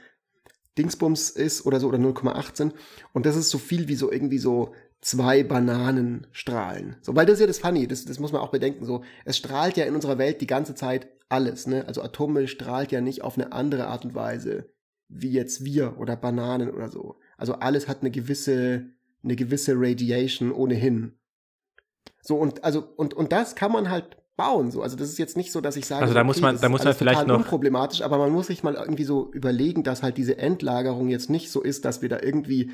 Dingsbums ist oder so oder 0,18 und das ist so viel wie so irgendwie so zwei Bananenstrahlen. So, weil das ist ja das Funny, das, das muss man auch bedenken, so, es strahlt ja in unserer Welt die ganze Zeit alles, ne? Also Atommüll strahlt ja nicht auf eine andere Art und Weise, wie jetzt wir oder Bananen oder so. Also alles hat eine gewisse, eine gewisse Radiation ohnehin. So, und, also, und, und das kann man halt bauen. So. Also das ist jetzt nicht so, dass ich sage, also da okay, muss man, da muss man vielleicht noch unproblematisch, aber man muss sich mal irgendwie so überlegen, dass halt diese Endlagerung jetzt nicht so ist, dass wir da irgendwie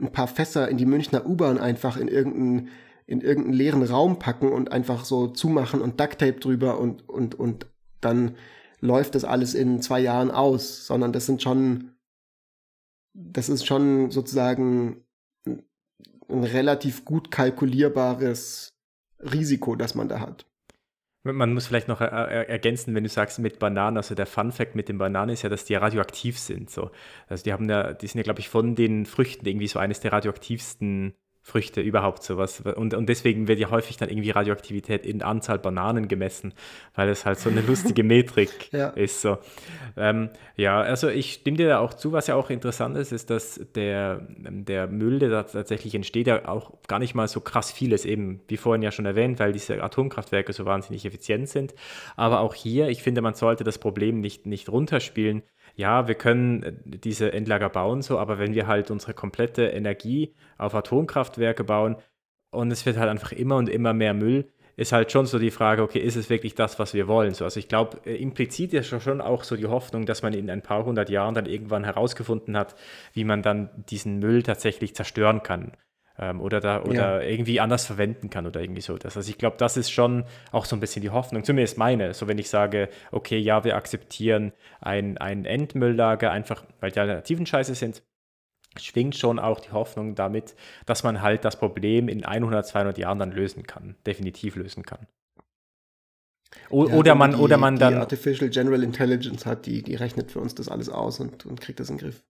ein paar Fässer in die Münchner U-Bahn einfach in irgendeinen in irgendeinen leeren Raum packen und einfach so zumachen und Ducktape drüber und und und dann läuft das alles in zwei Jahren aus, sondern das sind schon das ist schon sozusagen ein relativ gut kalkulierbares Risiko, das man da hat. Man muss vielleicht noch ergänzen, wenn du sagst mit Bananen, also der Fun Fact mit den Bananen ist ja, dass die radioaktiv sind. So. Also die haben ja, die sind ja, glaube ich, von den Früchten irgendwie so eines der radioaktivsten Früchte überhaupt sowas. Und, und deswegen wird ja häufig dann irgendwie Radioaktivität in Anzahl Bananen gemessen, weil es halt so eine lustige Metrik ja. ist. So. Ähm, ja, also ich stimme dir da auch zu, was ja auch interessant ist, ist, dass der, der Müll, der da tatsächlich entsteht, ja auch gar nicht mal so krass viel ist, eben wie vorhin ja schon erwähnt, weil diese Atomkraftwerke so wahnsinnig effizient sind. Aber auch hier, ich finde, man sollte das Problem nicht, nicht runterspielen ja, wir können äh, diese Endlager bauen, so, aber wenn wir halt unsere komplette Energie auf Atomkraftwerke bauen und es wird halt einfach immer und immer mehr Müll, ist halt schon so die Frage, okay, ist es wirklich das, was wir wollen? So, also ich glaube, äh, implizit ist schon auch so die Hoffnung, dass man in ein paar hundert Jahren dann irgendwann herausgefunden hat, wie man dann diesen Müll tatsächlich zerstören kann ähm, oder da oder ja. irgendwie anders verwenden kann oder irgendwie so. Das, also ich glaube, das ist schon auch so ein bisschen die Hoffnung, zumindest meine. So wenn ich sage, okay, ja, wir akzeptieren ein, ein Endmülllager, einfach weil die Alternativen scheiße sind, schwingt schon auch die Hoffnung damit, dass man halt das Problem in 100, 200 Jahren dann lösen kann, definitiv lösen kann. O ja, oder man, die, oder man dann. Die Artificial General Intelligence hat, die, die rechnet für uns das alles aus und, und kriegt das in den Griff.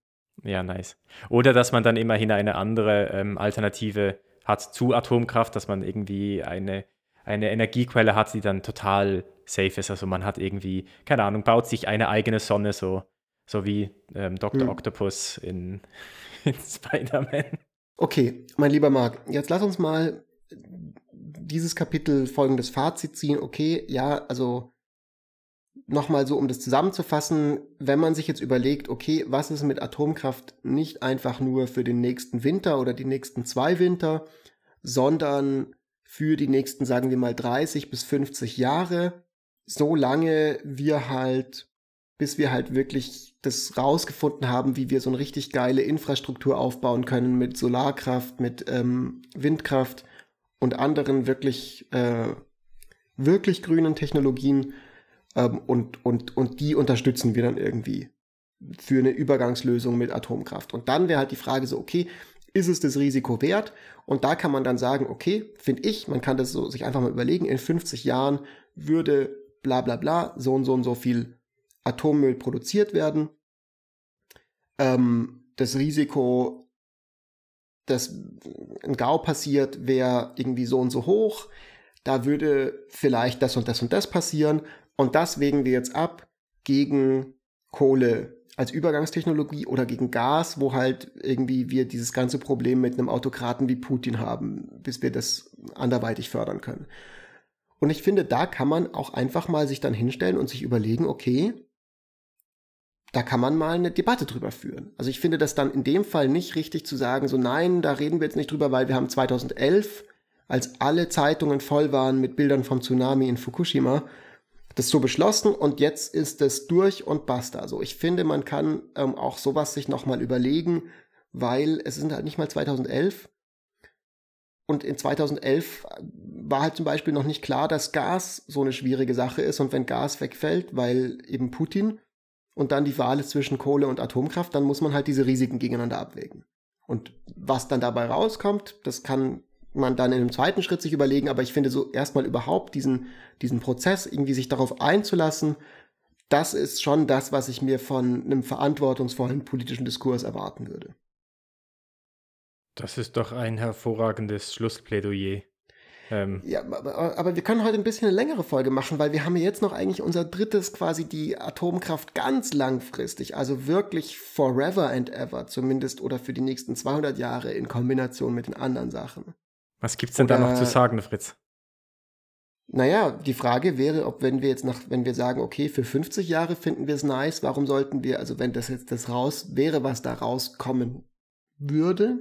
Ja, nice. Oder dass man dann immerhin eine andere ähm, Alternative hat zu Atomkraft, dass man irgendwie eine eine Energiequelle hat, die dann total safe ist. Also man hat irgendwie, keine Ahnung, baut sich eine eigene Sonne, so, so wie ähm, Dr. Hm. Octopus in, in Spider-Man. Okay, mein lieber Marc, jetzt lass uns mal dieses Kapitel folgendes Fazit ziehen. Okay, ja, also nochmal so, um das zusammenzufassen, wenn man sich jetzt überlegt, okay, was ist mit Atomkraft nicht einfach nur für den nächsten Winter oder die nächsten zwei Winter, sondern für die nächsten, sagen wir mal, 30 bis 50 Jahre, so lange wir halt, bis wir halt wirklich das rausgefunden haben, wie wir so eine richtig geile Infrastruktur aufbauen können mit Solarkraft, mit ähm, Windkraft und anderen wirklich, äh, wirklich grünen Technologien. Ähm, und, und, und die unterstützen wir dann irgendwie für eine Übergangslösung mit Atomkraft. Und dann wäre halt die Frage so, okay, ist es das Risiko wert? Und da kann man dann sagen, okay, finde ich, man kann das so sich einfach mal überlegen, in 50 Jahren würde bla bla bla so und so und so viel Atommüll produziert werden. Ähm, das Risiko, dass ein GAU passiert, wäre irgendwie so und so hoch. Da würde vielleicht das und das und das passieren. Und das wägen wir jetzt ab gegen Kohle als Übergangstechnologie oder gegen Gas, wo halt irgendwie wir dieses ganze Problem mit einem Autokraten wie Putin haben, bis wir das anderweitig fördern können. Und ich finde, da kann man auch einfach mal sich dann hinstellen und sich überlegen, okay, da kann man mal eine Debatte drüber führen. Also ich finde das dann in dem Fall nicht richtig zu sagen, so nein, da reden wir jetzt nicht drüber, weil wir haben 2011, als alle Zeitungen voll waren mit Bildern vom Tsunami in Fukushima, das so beschlossen und jetzt ist es durch und basta. Also ich finde, man kann ähm, auch sowas sich nochmal überlegen, weil es sind halt nicht mal 2011. Und in 2011 war halt zum Beispiel noch nicht klar, dass Gas so eine schwierige Sache ist und wenn Gas wegfällt, weil eben Putin und dann die Wahl zwischen Kohle und Atomkraft, dann muss man halt diese Risiken gegeneinander abwägen. Und was dann dabei rauskommt, das kann man dann in einem zweiten Schritt sich überlegen, aber ich finde so erstmal überhaupt diesen, diesen Prozess irgendwie sich darauf einzulassen, das ist schon das, was ich mir von einem verantwortungsvollen politischen Diskurs erwarten würde. Das ist doch ein hervorragendes Schlussplädoyer. Ähm. Ja, aber, aber, wir können heute ein bisschen eine längere Folge machen, weil wir haben jetzt noch eigentlich unser drittes quasi die Atomkraft ganz langfristig, also wirklich forever and ever zumindest oder für die nächsten 200 Jahre in Kombination mit den anderen Sachen. Was gibt's denn Oder, da noch zu sagen, Fritz? Naja, die Frage wäre, ob wenn wir jetzt nach, wenn wir sagen, okay, für 50 Jahre finden wir es nice, warum sollten wir, also wenn das jetzt das raus wäre, was da rauskommen würde,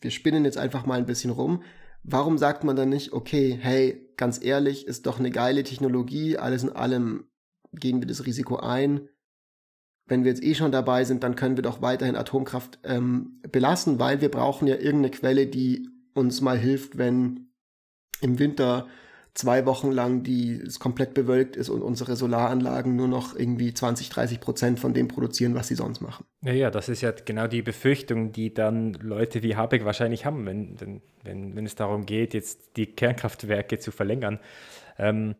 wir spinnen jetzt einfach mal ein bisschen rum, warum sagt man dann nicht, okay, hey, ganz ehrlich, ist doch eine geile Technologie, alles in allem gehen wir das Risiko ein. Wenn wir jetzt eh schon dabei sind, dann können wir doch weiterhin Atomkraft ähm, belassen, weil wir brauchen ja irgendeine Quelle, die uns mal hilft, wenn im Winter zwei Wochen lang die es komplett bewölkt ist und unsere Solaranlagen nur noch irgendwie 20, 30 Prozent von dem produzieren, was sie sonst machen. Ja, ja, das ist ja genau die Befürchtung, die dann Leute wie Habeck wahrscheinlich haben, wenn, wenn, wenn es darum geht, jetzt die Kernkraftwerke zu verlängern. Ähm,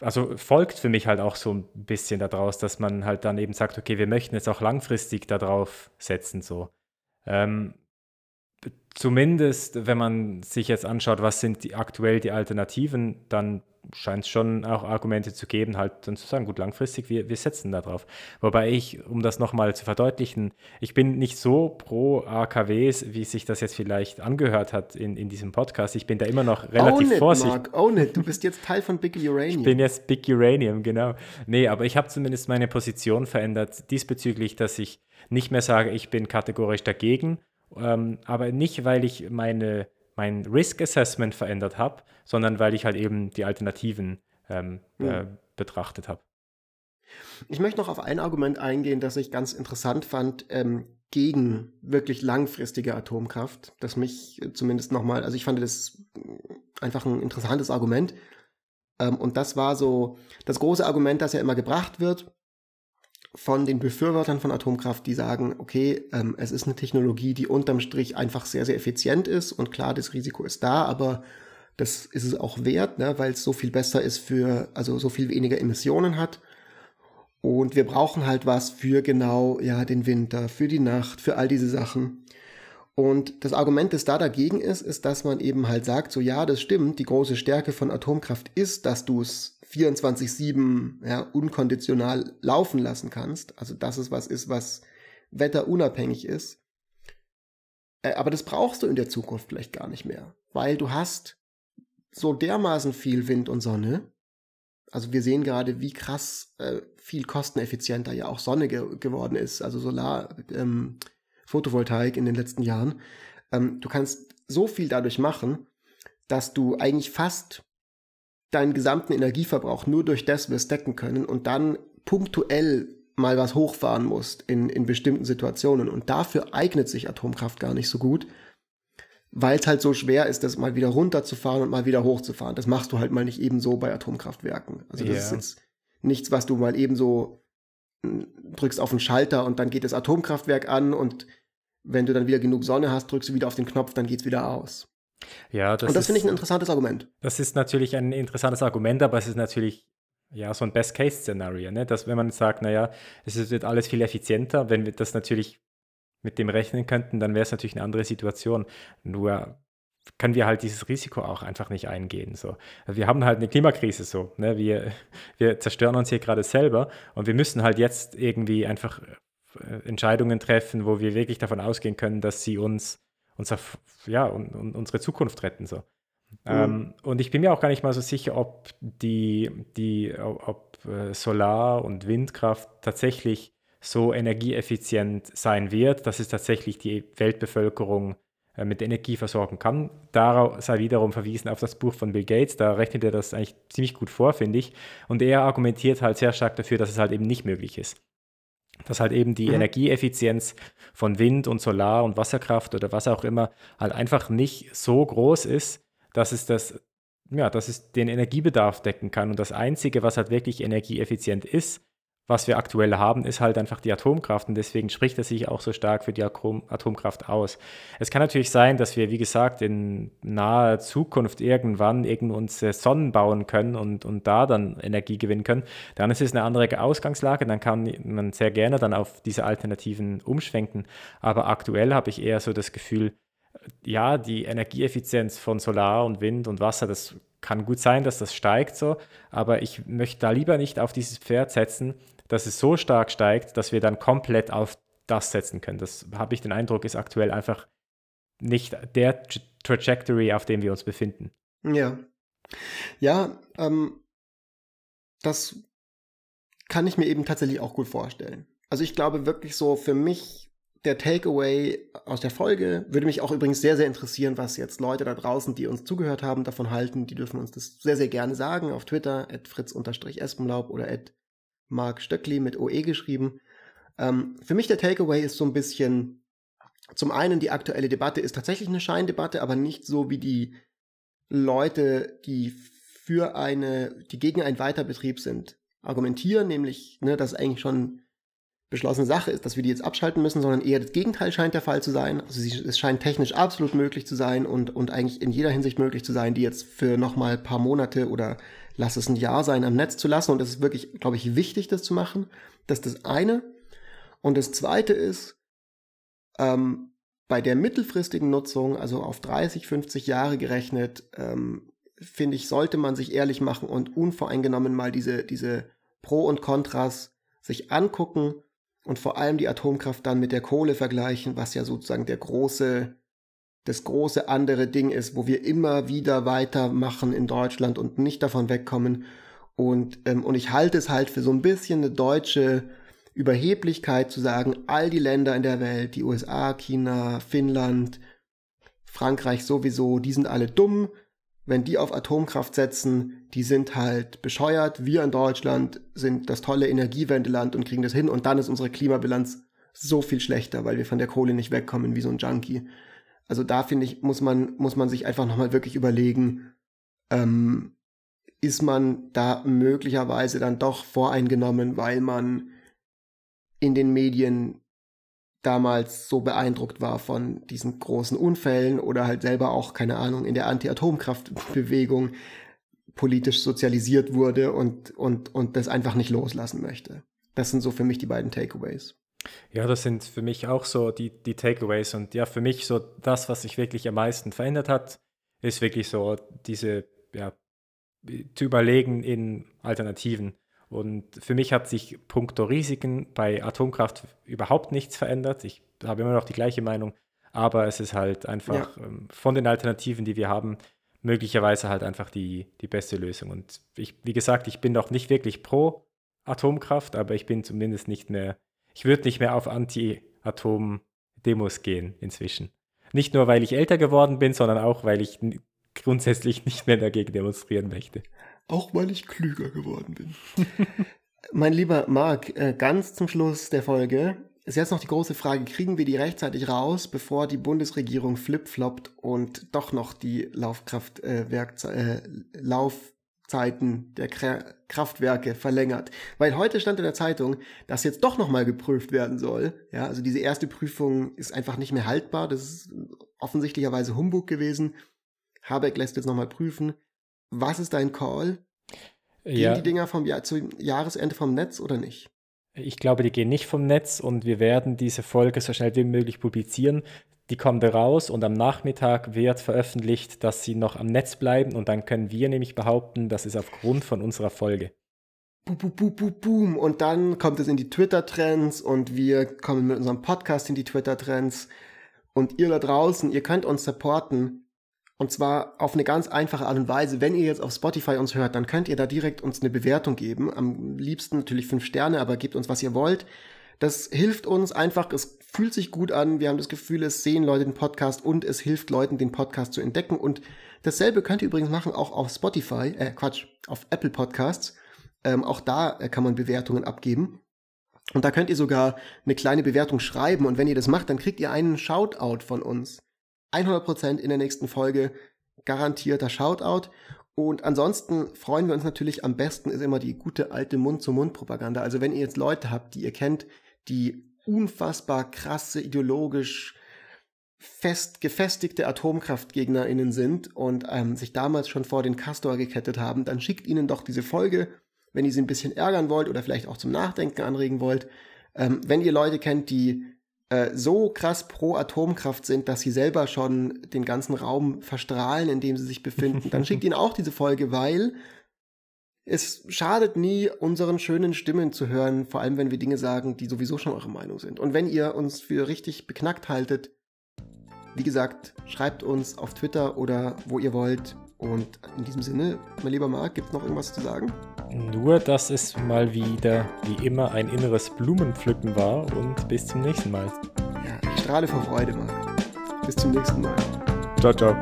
also folgt für mich halt auch so ein bisschen daraus, dass man halt dann eben sagt, okay, wir möchten jetzt auch langfristig darauf setzen, so. Ähm, zumindest, wenn man sich jetzt anschaut, was sind die, aktuell die Alternativen, dann scheint es schon auch Argumente zu geben, halt dann zu sagen, gut, langfristig, wir, wir setzen da drauf. Wobei ich, um das nochmal zu verdeutlichen, ich bin nicht so pro AKWs, wie sich das jetzt vielleicht angehört hat in, in diesem Podcast. Ich bin da immer noch relativ own vorsichtig. It, own it. Du bist jetzt Teil von Big Uranium. Ich bin jetzt Big Uranium, genau. Nee, aber ich habe zumindest meine Position verändert diesbezüglich, dass ich nicht mehr sage, ich bin kategorisch dagegen, ähm, aber nicht, weil ich meine, mein Risk Assessment verändert habe, sondern weil ich halt eben die Alternativen ähm, mhm. äh, betrachtet habe. Ich möchte noch auf ein Argument eingehen, das ich ganz interessant fand, ähm, gegen wirklich langfristige Atomkraft, das mich zumindest nochmal, also ich fand das einfach ein interessantes Argument. Ähm, und das war so das große Argument, das ja immer gebracht wird, von den Befürwortern von Atomkraft, die sagen, okay, ähm, es ist eine Technologie, die unterm Strich einfach sehr, sehr effizient ist und klar, das Risiko ist da, aber das ist es auch wert, ne, weil es so viel besser ist für, also so viel weniger Emissionen hat. Und wir brauchen halt was für genau, ja, den Winter, für die Nacht, für all diese Sachen. Und das Argument, das da dagegen ist, ist, dass man eben halt sagt, so ja, das stimmt, die große Stärke von Atomkraft ist, dass du es 24-7 ja, unkonditional laufen lassen kannst. Also dass es was ist, was wetterunabhängig ist. Äh, aber das brauchst du in der Zukunft vielleicht gar nicht mehr, weil du hast so dermaßen viel Wind und Sonne. Also wir sehen gerade, wie krass äh, viel kosteneffizienter ja auch Sonne ge geworden ist, also Solar, ähm, Photovoltaik in den letzten Jahren. Ähm, du kannst so viel dadurch machen, dass du eigentlich fast deinen gesamten Energieverbrauch nur durch das wirst decken können und dann punktuell mal was hochfahren musst in, in bestimmten Situationen. Und dafür eignet sich Atomkraft gar nicht so gut, weil es halt so schwer ist, das mal wieder runterzufahren und mal wieder hochzufahren. Das machst du halt mal nicht ebenso bei Atomkraftwerken. Also das yeah. ist jetzt nichts, was du mal ebenso hm, drückst auf den Schalter und dann geht das Atomkraftwerk an und wenn du dann wieder genug Sonne hast, drückst du wieder auf den Knopf, dann geht es wieder aus. Ja, das und das finde ich ein interessantes Argument. Das ist natürlich ein interessantes Argument, aber es ist natürlich ja so ein Best-Case-Szenario, ne? dass wenn man sagt, naja, es wird alles viel effizienter, wenn wir das natürlich mit dem rechnen könnten, dann wäre es natürlich eine andere Situation. Nur können wir halt dieses Risiko auch einfach nicht eingehen. So. Wir haben halt eine Klimakrise so. Ne? Wir, wir zerstören uns hier gerade selber und wir müssen halt jetzt irgendwie einfach äh, Entscheidungen treffen, wo wir wirklich davon ausgehen können, dass sie uns unser, ja, und, und unsere Zukunft retten. So. Mhm. Ähm, und ich bin mir auch gar nicht mal so sicher, ob die, die ob äh, Solar- und Windkraft tatsächlich so energieeffizient sein wird, dass es tatsächlich die Weltbevölkerung äh, mit Energie versorgen kann. Darauf sei wiederum verwiesen auf das Buch von Bill Gates, da rechnet er das eigentlich ziemlich gut vor, finde ich. Und er argumentiert halt sehr stark dafür, dass es halt eben nicht möglich ist dass halt eben die mhm. Energieeffizienz von Wind und Solar und Wasserkraft oder was auch immer halt einfach nicht so groß ist, dass es das, ja, dass es den Energiebedarf decken kann. Und das Einzige, was halt wirklich energieeffizient ist, was wir aktuell haben, ist halt einfach die Atomkraft und deswegen spricht er sich auch so stark für die Atom Atomkraft aus. Es kann natürlich sein, dass wir, wie gesagt, in naher Zukunft irgendwann irgend uns Sonnen bauen können und, und da dann Energie gewinnen können. Dann ist es eine andere Ausgangslage, dann kann man sehr gerne dann auf diese Alternativen umschwenken. Aber aktuell habe ich eher so das Gefühl, ja, die Energieeffizienz von Solar und Wind und Wasser, das kann gut sein, dass das steigt so, aber ich möchte da lieber nicht auf dieses Pferd setzen, dass es so stark steigt, dass wir dann komplett auf das setzen können. Das habe ich den Eindruck, ist aktuell einfach nicht der Tra Trajectory, auf dem wir uns befinden. Ja. Ja, ähm, das kann ich mir eben tatsächlich auch gut vorstellen. Also ich glaube wirklich so für mich der Takeaway aus der Folge würde mich auch übrigens sehr, sehr interessieren, was jetzt Leute da draußen, die uns zugehört haben, davon halten. Die dürfen uns das sehr, sehr gerne sagen auf Twitter, at fritz-espenlaub oder at Mark Stöckli mit OE geschrieben. Ähm, für mich der Takeaway ist so ein bisschen, zum einen die aktuelle Debatte ist tatsächlich eine Scheindebatte, aber nicht so wie die Leute, die für eine, die gegen einen Weiterbetrieb sind, argumentieren, nämlich, ne, dass eigentlich schon beschlossene Sache ist, dass wir die jetzt abschalten müssen, sondern eher das Gegenteil scheint der Fall zu sein. Also es scheint technisch absolut möglich zu sein und, und eigentlich in jeder Hinsicht möglich zu sein, die jetzt für nochmal ein paar Monate oder lass es ein Jahr sein, am Netz zu lassen. Und es ist wirklich, glaube ich, wichtig, das zu machen. Das ist das eine. Und das zweite ist, ähm, bei der mittelfristigen Nutzung, also auf 30, 50 Jahre gerechnet, ähm, finde ich, sollte man sich ehrlich machen und unvoreingenommen mal diese, diese Pro und Kontras sich angucken und vor allem die Atomkraft dann mit der Kohle vergleichen, was ja sozusagen der große, das große andere Ding ist, wo wir immer wieder weitermachen in Deutschland und nicht davon wegkommen. Und, ähm, und ich halte es halt für so ein bisschen eine deutsche Überheblichkeit zu sagen, all die Länder in der Welt, die USA, China, Finnland, Frankreich sowieso, die sind alle dumm, wenn die auf Atomkraft setzen, die sind halt bescheuert. Wir in Deutschland sind das tolle Energiewendeland und kriegen das hin und dann ist unsere Klimabilanz so viel schlechter, weil wir von der Kohle nicht wegkommen wie so ein Junkie. Also da finde ich, muss man, muss man sich einfach nochmal wirklich überlegen, ähm, ist man da möglicherweise dann doch voreingenommen, weil man in den Medien damals so beeindruckt war von diesen großen Unfällen oder halt selber auch, keine Ahnung, in der Anti-Atomkraftbewegung politisch sozialisiert wurde und, und, und das einfach nicht loslassen möchte. Das sind so für mich die beiden Takeaways. Ja, das sind für mich auch so die, die Takeaways. Und ja, für mich so das, was sich wirklich am meisten verändert hat, ist wirklich so diese, ja, zu überlegen in Alternativen. Und für mich hat sich puncto Risiken bei Atomkraft überhaupt nichts verändert. Ich habe immer noch die gleiche Meinung, aber es ist halt einfach ja. ähm, von den Alternativen, die wir haben, möglicherweise halt einfach die, die beste Lösung. Und ich, wie gesagt, ich bin noch nicht wirklich pro Atomkraft, aber ich bin zumindest nicht mehr, ich würde nicht mehr auf Anti-Atom-Demos gehen inzwischen. Nicht nur, weil ich älter geworden bin, sondern auch, weil ich grundsätzlich nicht mehr dagegen demonstrieren möchte. Auch weil ich klüger geworden bin. mein lieber Marc, äh, ganz zum Schluss der Folge ist jetzt noch die große Frage, kriegen wir die rechtzeitig raus, bevor die Bundesregierung flipfloppt und doch noch die Laufkraft, äh, äh, Laufzeiten der Kra Kraftwerke verlängert? Weil heute stand in der Zeitung, dass jetzt doch nochmal geprüft werden soll. Ja, also diese erste Prüfung ist einfach nicht mehr haltbar. Das ist offensichtlicherweise Humbug gewesen. Habeck lässt jetzt nochmal prüfen. Was ist dein Call? Gehen ja. die Dinger vom Jahr zu Jahresende vom Netz oder nicht? Ich glaube, die gehen nicht vom Netz und wir werden diese Folge so schnell wie möglich publizieren. Die kommt raus und am Nachmittag wird veröffentlicht, dass sie noch am Netz bleiben und dann können wir nämlich behaupten, das ist aufgrund von unserer Folge. Boom, boom, boom, boom. Und dann kommt es in die Twitter-Trends und wir kommen mit unserem Podcast in die Twitter-Trends. Und ihr da draußen, ihr könnt uns supporten und zwar auf eine ganz einfache Art und Weise. Wenn ihr jetzt auf Spotify uns hört, dann könnt ihr da direkt uns eine Bewertung geben. Am liebsten natürlich fünf Sterne, aber gebt uns, was ihr wollt. Das hilft uns einfach. Es fühlt sich gut an. Wir haben das Gefühl, es sehen Leute den Podcast und es hilft Leuten, den Podcast zu entdecken. Und dasselbe könnt ihr übrigens machen auch auf Spotify, äh, Quatsch, auf Apple Podcasts. Ähm, auch da äh, kann man Bewertungen abgeben. Und da könnt ihr sogar eine kleine Bewertung schreiben. Und wenn ihr das macht, dann kriegt ihr einen Shoutout von uns. 100% in der nächsten Folge garantierter Shoutout. Und ansonsten freuen wir uns natürlich am besten ist immer die gute alte Mund-zu-Mund-Propaganda. Also wenn ihr jetzt Leute habt, die ihr kennt, die unfassbar krasse, ideologisch fest gefestigte AtomkraftgegnerInnen sind und ähm, sich damals schon vor den Castor gekettet haben, dann schickt ihnen doch diese Folge, wenn ihr sie ein bisschen ärgern wollt oder vielleicht auch zum Nachdenken anregen wollt. Ähm, wenn ihr Leute kennt, die äh, so krass pro Atomkraft sind, dass sie selber schon den ganzen Raum verstrahlen, in dem sie sich befinden, dann schickt ihnen auch diese Folge, weil es schadet nie, unseren schönen Stimmen zu hören, vor allem wenn wir Dinge sagen, die sowieso schon eure Meinung sind. Und wenn ihr uns für richtig beknackt haltet, wie gesagt, schreibt uns auf Twitter oder wo ihr wollt. Und in diesem Sinne, mein lieber Marc, gibt es noch irgendwas zu sagen? Nur, dass es mal wieder, wie immer, ein inneres Blumenpflücken war und bis zum nächsten Mal. Ja, ich strahle vor Freude, Marc. Bis zum nächsten Mal. Ciao, ciao.